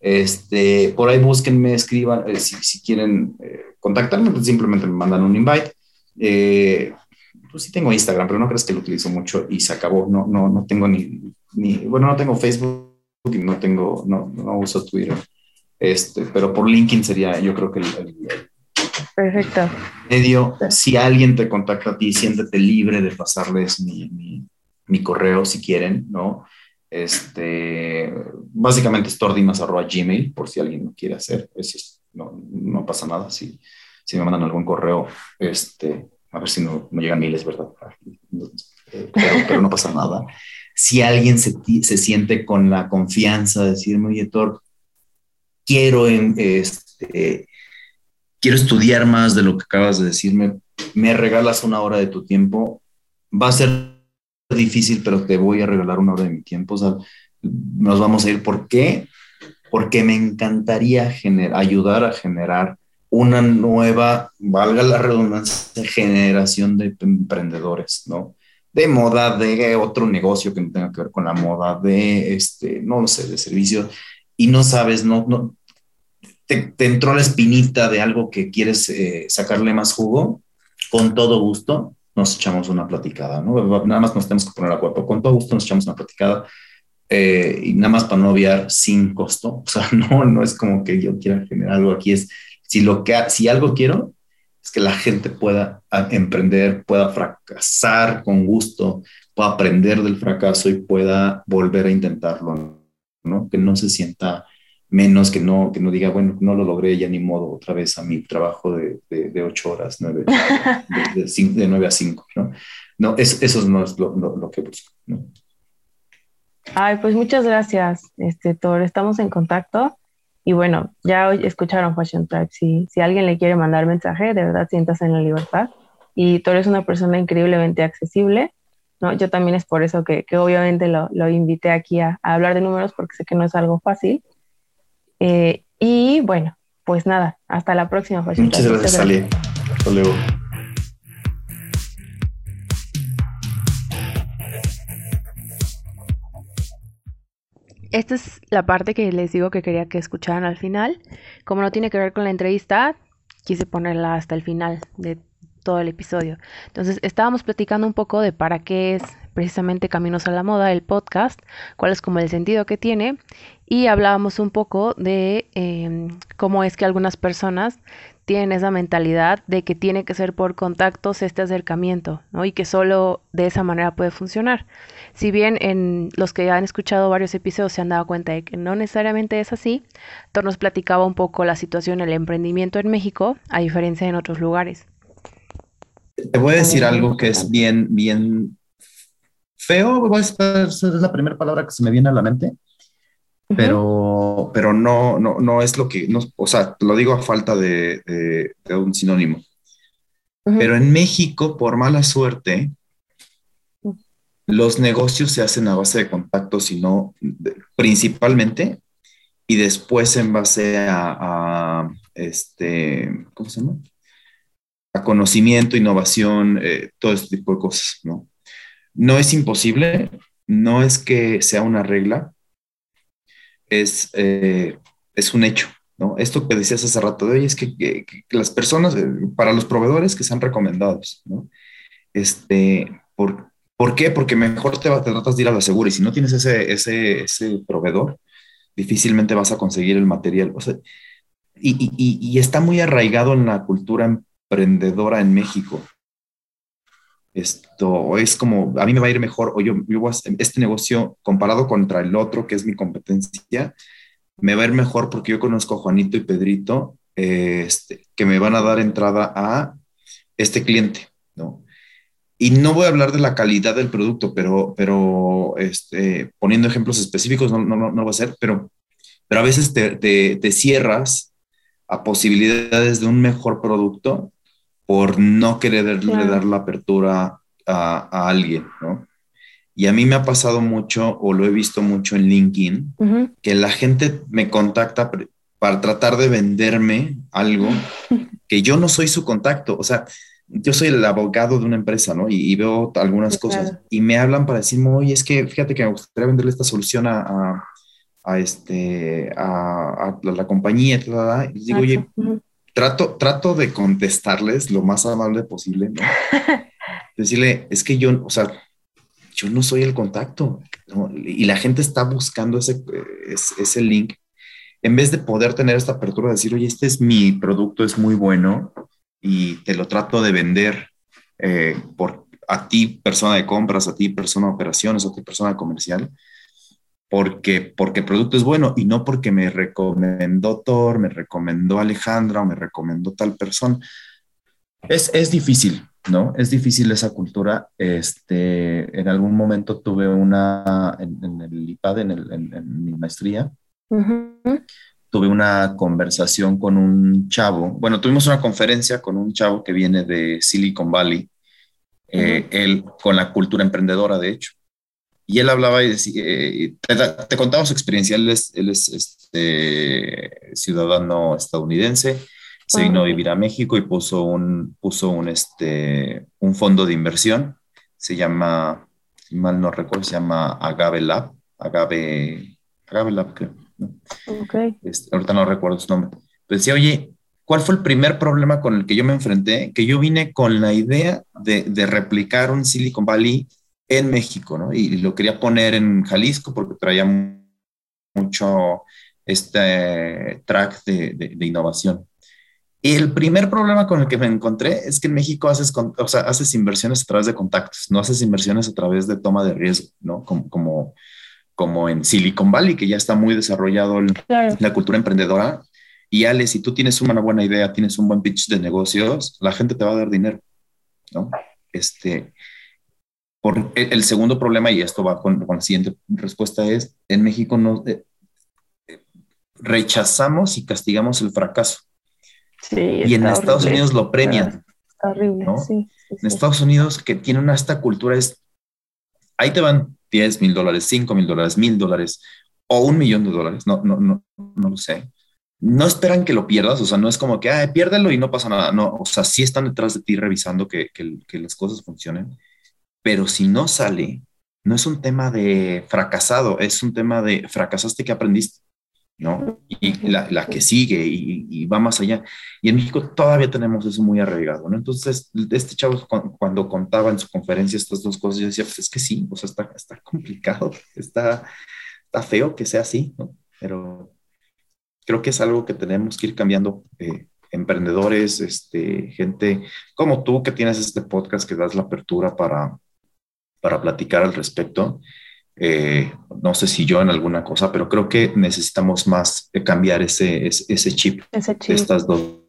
Este, por ahí búsquenme, escriban, eh, si, si, quieren eh, contactarme, pues simplemente me mandan un invite. Eh, pues sí tengo Instagram, pero no crees que lo utilizo mucho y se acabó. No, no, no tengo ni, ni, bueno, no tengo Facebook y no tengo, no, no uso Twitter. Este, pero por LinkedIn sería, yo creo que el, Perfecto. medio. Si alguien te contacta a ti, siéntete libre de pasarles mi, mi, mi correo si quieren, ¿no? Este, básicamente es tordimas.gmail, por si alguien lo quiere hacer. Es, no, no pasa nada si, si me mandan algún correo, este, a ver si no, no llegan miles, ¿verdad? Pero, pero no pasa nada si alguien se, se siente con la confianza de decirme, oye, Thor, quiero, este, quiero estudiar más de lo que acabas de decirme, me regalas una hora de tu tiempo, va a ser difícil, pero te voy a regalar una hora de mi tiempo, o sea, nos vamos a ir. ¿Por qué? Porque me encantaría ayudar a generar una nueva, valga la redundancia, generación de emprendedores, ¿no? De moda, de otro negocio que no tenga que ver con la moda, de, este, no lo sé, de servicio, y no sabes, no, no te, entró la espinita de algo que quieres eh, sacarle más jugo, con todo gusto, nos echamos una platicada, ¿no? Nada más nos tenemos que poner a acuerdo. Con todo gusto nos echamos una platicada. Eh, y nada más para no obviar sin costo. (laughs) O sea, no, no es como que yo quiera generar algo aquí, es si, lo que, si algo quiero, es que la gente pueda ah, emprender, pueda fracasar con gusto, pueda aprender del fracaso y pueda volver a intentarlo, ¿no? Que no se sienta menos, que no, que no diga, bueno, no lo logré, ya ni modo, otra vez a mi trabajo de, de, ocho horas, nueve, (laughs) de, de, nueve a cinco, ¿no? No, es, eso no es lo, lo, que busco, ¿no? Ay, pues muchas gracias, este, Thor. Estamos en contacto. Y bueno, ya hoy escucharon Fashion Tribe. Si, si alguien le quiere mandar mensaje, de verdad sientas en la libertad. Y tú eres una persona increíblemente accesible. ¿no? Yo también es por eso que, que obviamente lo, lo, invité aquí a, a, hablar de números, porque sé que no es algo fácil. Eh, y bueno, pues nada, hasta la próxima. Fashion Muchas gracias, Ale. Hasta luego. Esta es la parte que les digo que quería que escucharan al final. Como no tiene que ver con la entrevista, quise ponerla hasta el final de todo el episodio. Entonces, estábamos platicando un poco de para qué es precisamente Caminos a la Moda, el podcast, cuál es como el sentido que tiene y hablábamos un poco de em, cómo es que algunas personas tienen esa mentalidad de que tiene que ser por contactos este acercamiento, ¿no? Y que solo de esa manera puede funcionar. Si bien en los que ya han escuchado varios episodios se han dado cuenta de que no necesariamente es así, Thor nos platicaba un poco la situación del emprendimiento en México, a diferencia en otros lugares. Te voy a decir algo que es bien, bien feo, es la primera palabra que se me viene a la mente, pero, pero no, no, no es lo que, no, o sea, lo digo a falta de, de, un sinónimo. Pero en México, por mala suerte, los negocios se hacen a base de contactos y no principalmente, y después en base a, este, ¿cómo se llama? A conocimiento, innovación, eh, todo este tipo de cosas, ¿no? No es imposible, no es que sea una regla, es, eh, es un hecho. ¿no? Esto que decías hace rato de hoy es que, las personas, eh, para los proveedores que sean recomendados, ¿no? Este, por, ¿Por qué? Porque mejor te, te, tratas de ir a la segura y si no tienes ese, ese, ese proveedor, difícilmente vas a conseguir el material. O sea, y, y, y, está muy arraigado en la cultura emprendedora en México. Esto es como, a mí me va a ir mejor, o yo, voy a, este negocio comparado contra el otro, que es mi competencia, me va a ir mejor porque yo conozco a Juanito y Pedrito, este, que me van a dar entrada a este cliente, ¿no? Y no voy a hablar de la calidad del producto, pero, pero este, poniendo ejemplos específicos, no, no, no, no va a ser, pero, pero a veces te, te cierras a posibilidades de un mejor producto por no quererle dar la apertura a, alguien, ¿no? Y a mí me ha pasado mucho, o lo he visto mucho en LinkedIn, que la gente me contacta para tratar de venderme algo (laughs) que yo no soy su contacto. O sea, yo soy el abogado de una empresa, ¿no? Y, veo algunas cosas. Y me hablan para decirme, oye, es que fíjate que me gustaría venderle esta solución a, a, este, a, la compañía, y les digo, oye, trato, trato de contestarles lo más amable posible, ¿no? (laughs) Decirle, es que yo, o sea, yo no soy el contacto, ¿no? Y la gente está buscando ese, ese, link. En vez de poder tener esta apertura de decir, oye, este es mi producto, es muy bueno y te lo trato de vender eh, por, a ti, persona de compras, a ti, persona de operaciones, a ti, persona comercial, porque, porque el producto es bueno y no porque me recomendó Thor, me recomendó Alejandra o me recomendó tal persona. Es, es difícil, ¿no? Es difícil esa cultura. Este, en algún momento tuve una, en, el IPAD, en, el, en, mi maestría, tuve una conversación con un chavo, bueno, tuvimos una conferencia con un chavo que viene de Silicon Valley, eh, él con la cultura emprendedora, de hecho. Y él hablaba y decía, eh, te, contaba su experiencia. Él es, él es este, ciudadano estadounidense, se vino a vivir a México y puso un, puso un, este, un fondo de inversión. Se llama, si mal no recuerdo, se llama Agave Lab. Agave, Agave Lab, creo. Okay. Este, ahorita no recuerdo su nombre. Pero decía, oye, ¿cuál fue el primer problema con el que yo me enfrenté? Que yo vine con la idea de, de replicar un Silicon Valley en México, ¿no? Y lo quería poner en Jalisco porque traía mucho este track de, de, innovación. Y el primer problema con el que me encontré es que en México haces, o sea, haces inversiones a través de contactos, no haces inversiones a través de toma de riesgo, ¿no? Como, como, como en Silicon Valley, que ya está muy desarrollado la cultura emprendedora. Y Ale, si tú tienes una buena idea, tienes un buen pitch de negocios, la gente te va a dar dinero, ¿no? Este, por el, segundo problema, y esto va con, la siguiente respuesta, es en México no eh, rechazamos y castigamos el fracaso. y en Estados Unidos lo premian. horrible, En Estados Unidos, que tiene una esta cultura, es ahí te van 10 mil dólares, 5 mil dólares, mil dólares o un millón de dólares, no, no, no, no lo sé. No esperan que lo pierdas, o sea, no es como que, ah, piérdelo y no pasa nada. No, o sea, sí están detrás de ti revisando que, que, que las cosas funcionen pero si no sale, no es un tema de fracasado, es un tema de fracasaste que aprendiste, ¿no? Y la, que sigue y, va más allá. Y en México todavía tenemos eso muy arraigado, ¿no? Entonces, este chavo cuando contaba en su conferencia estas dos cosas, yo decía, pues es que sí, o sea, está, está complicado, está, está feo que sea así, ¿no? Pero creo que es algo que tenemos que ir cambiando. Eh, emprendedores, este, gente como tú que tienes este podcast que das la apertura para, para platicar al respecto. Eh, no sé si yo en alguna cosa, pero creo que necesitamos más cambiar ese, ese, chip, De, estas dos,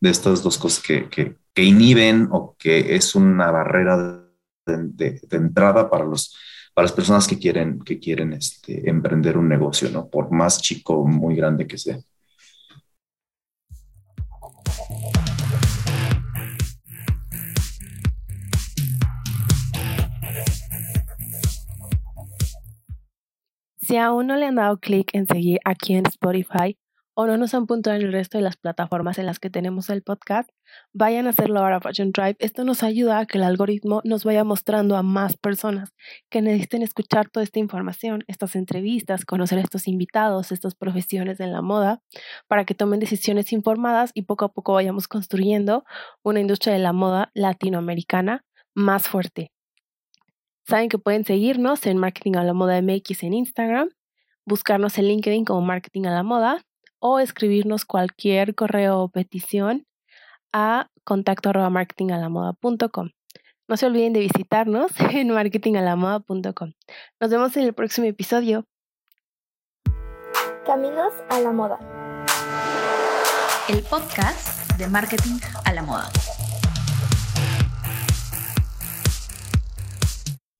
de estas dos cosas que, que, inhiben o que es una barrera de, entrada para, los, para las personas que quieren, que quieren este, emprender un negocio, ¿no? por más chico o muy grande que sea. Si aún no le han dado clic en seguir aquí en Spotify o no nos han puntuado en el resto de las plataformas en las que tenemos el podcast, vayan a hacerlo ahora Fashion Drive. Esto nos ayuda a que el algoritmo nos vaya mostrando a más personas que necesiten escuchar toda esta información, estas entrevistas, conocer a estos invitados, estas profesiones en la moda, para que tomen decisiones informadas y poco a poco vayamos construyendo una industria de la moda latinoamericana más fuerte. Saben que pueden seguirnos en Marketing a la Moda MX en Instagram, buscarnos en LinkedIn como Marketing a la Moda o escribirnos cualquier correo o petición a contacto No se olviden de visitarnos (laughs) en marketingalamoda.com. Nos vemos en el próximo episodio. Caminos a la Moda. El podcast de Marketing a la Moda.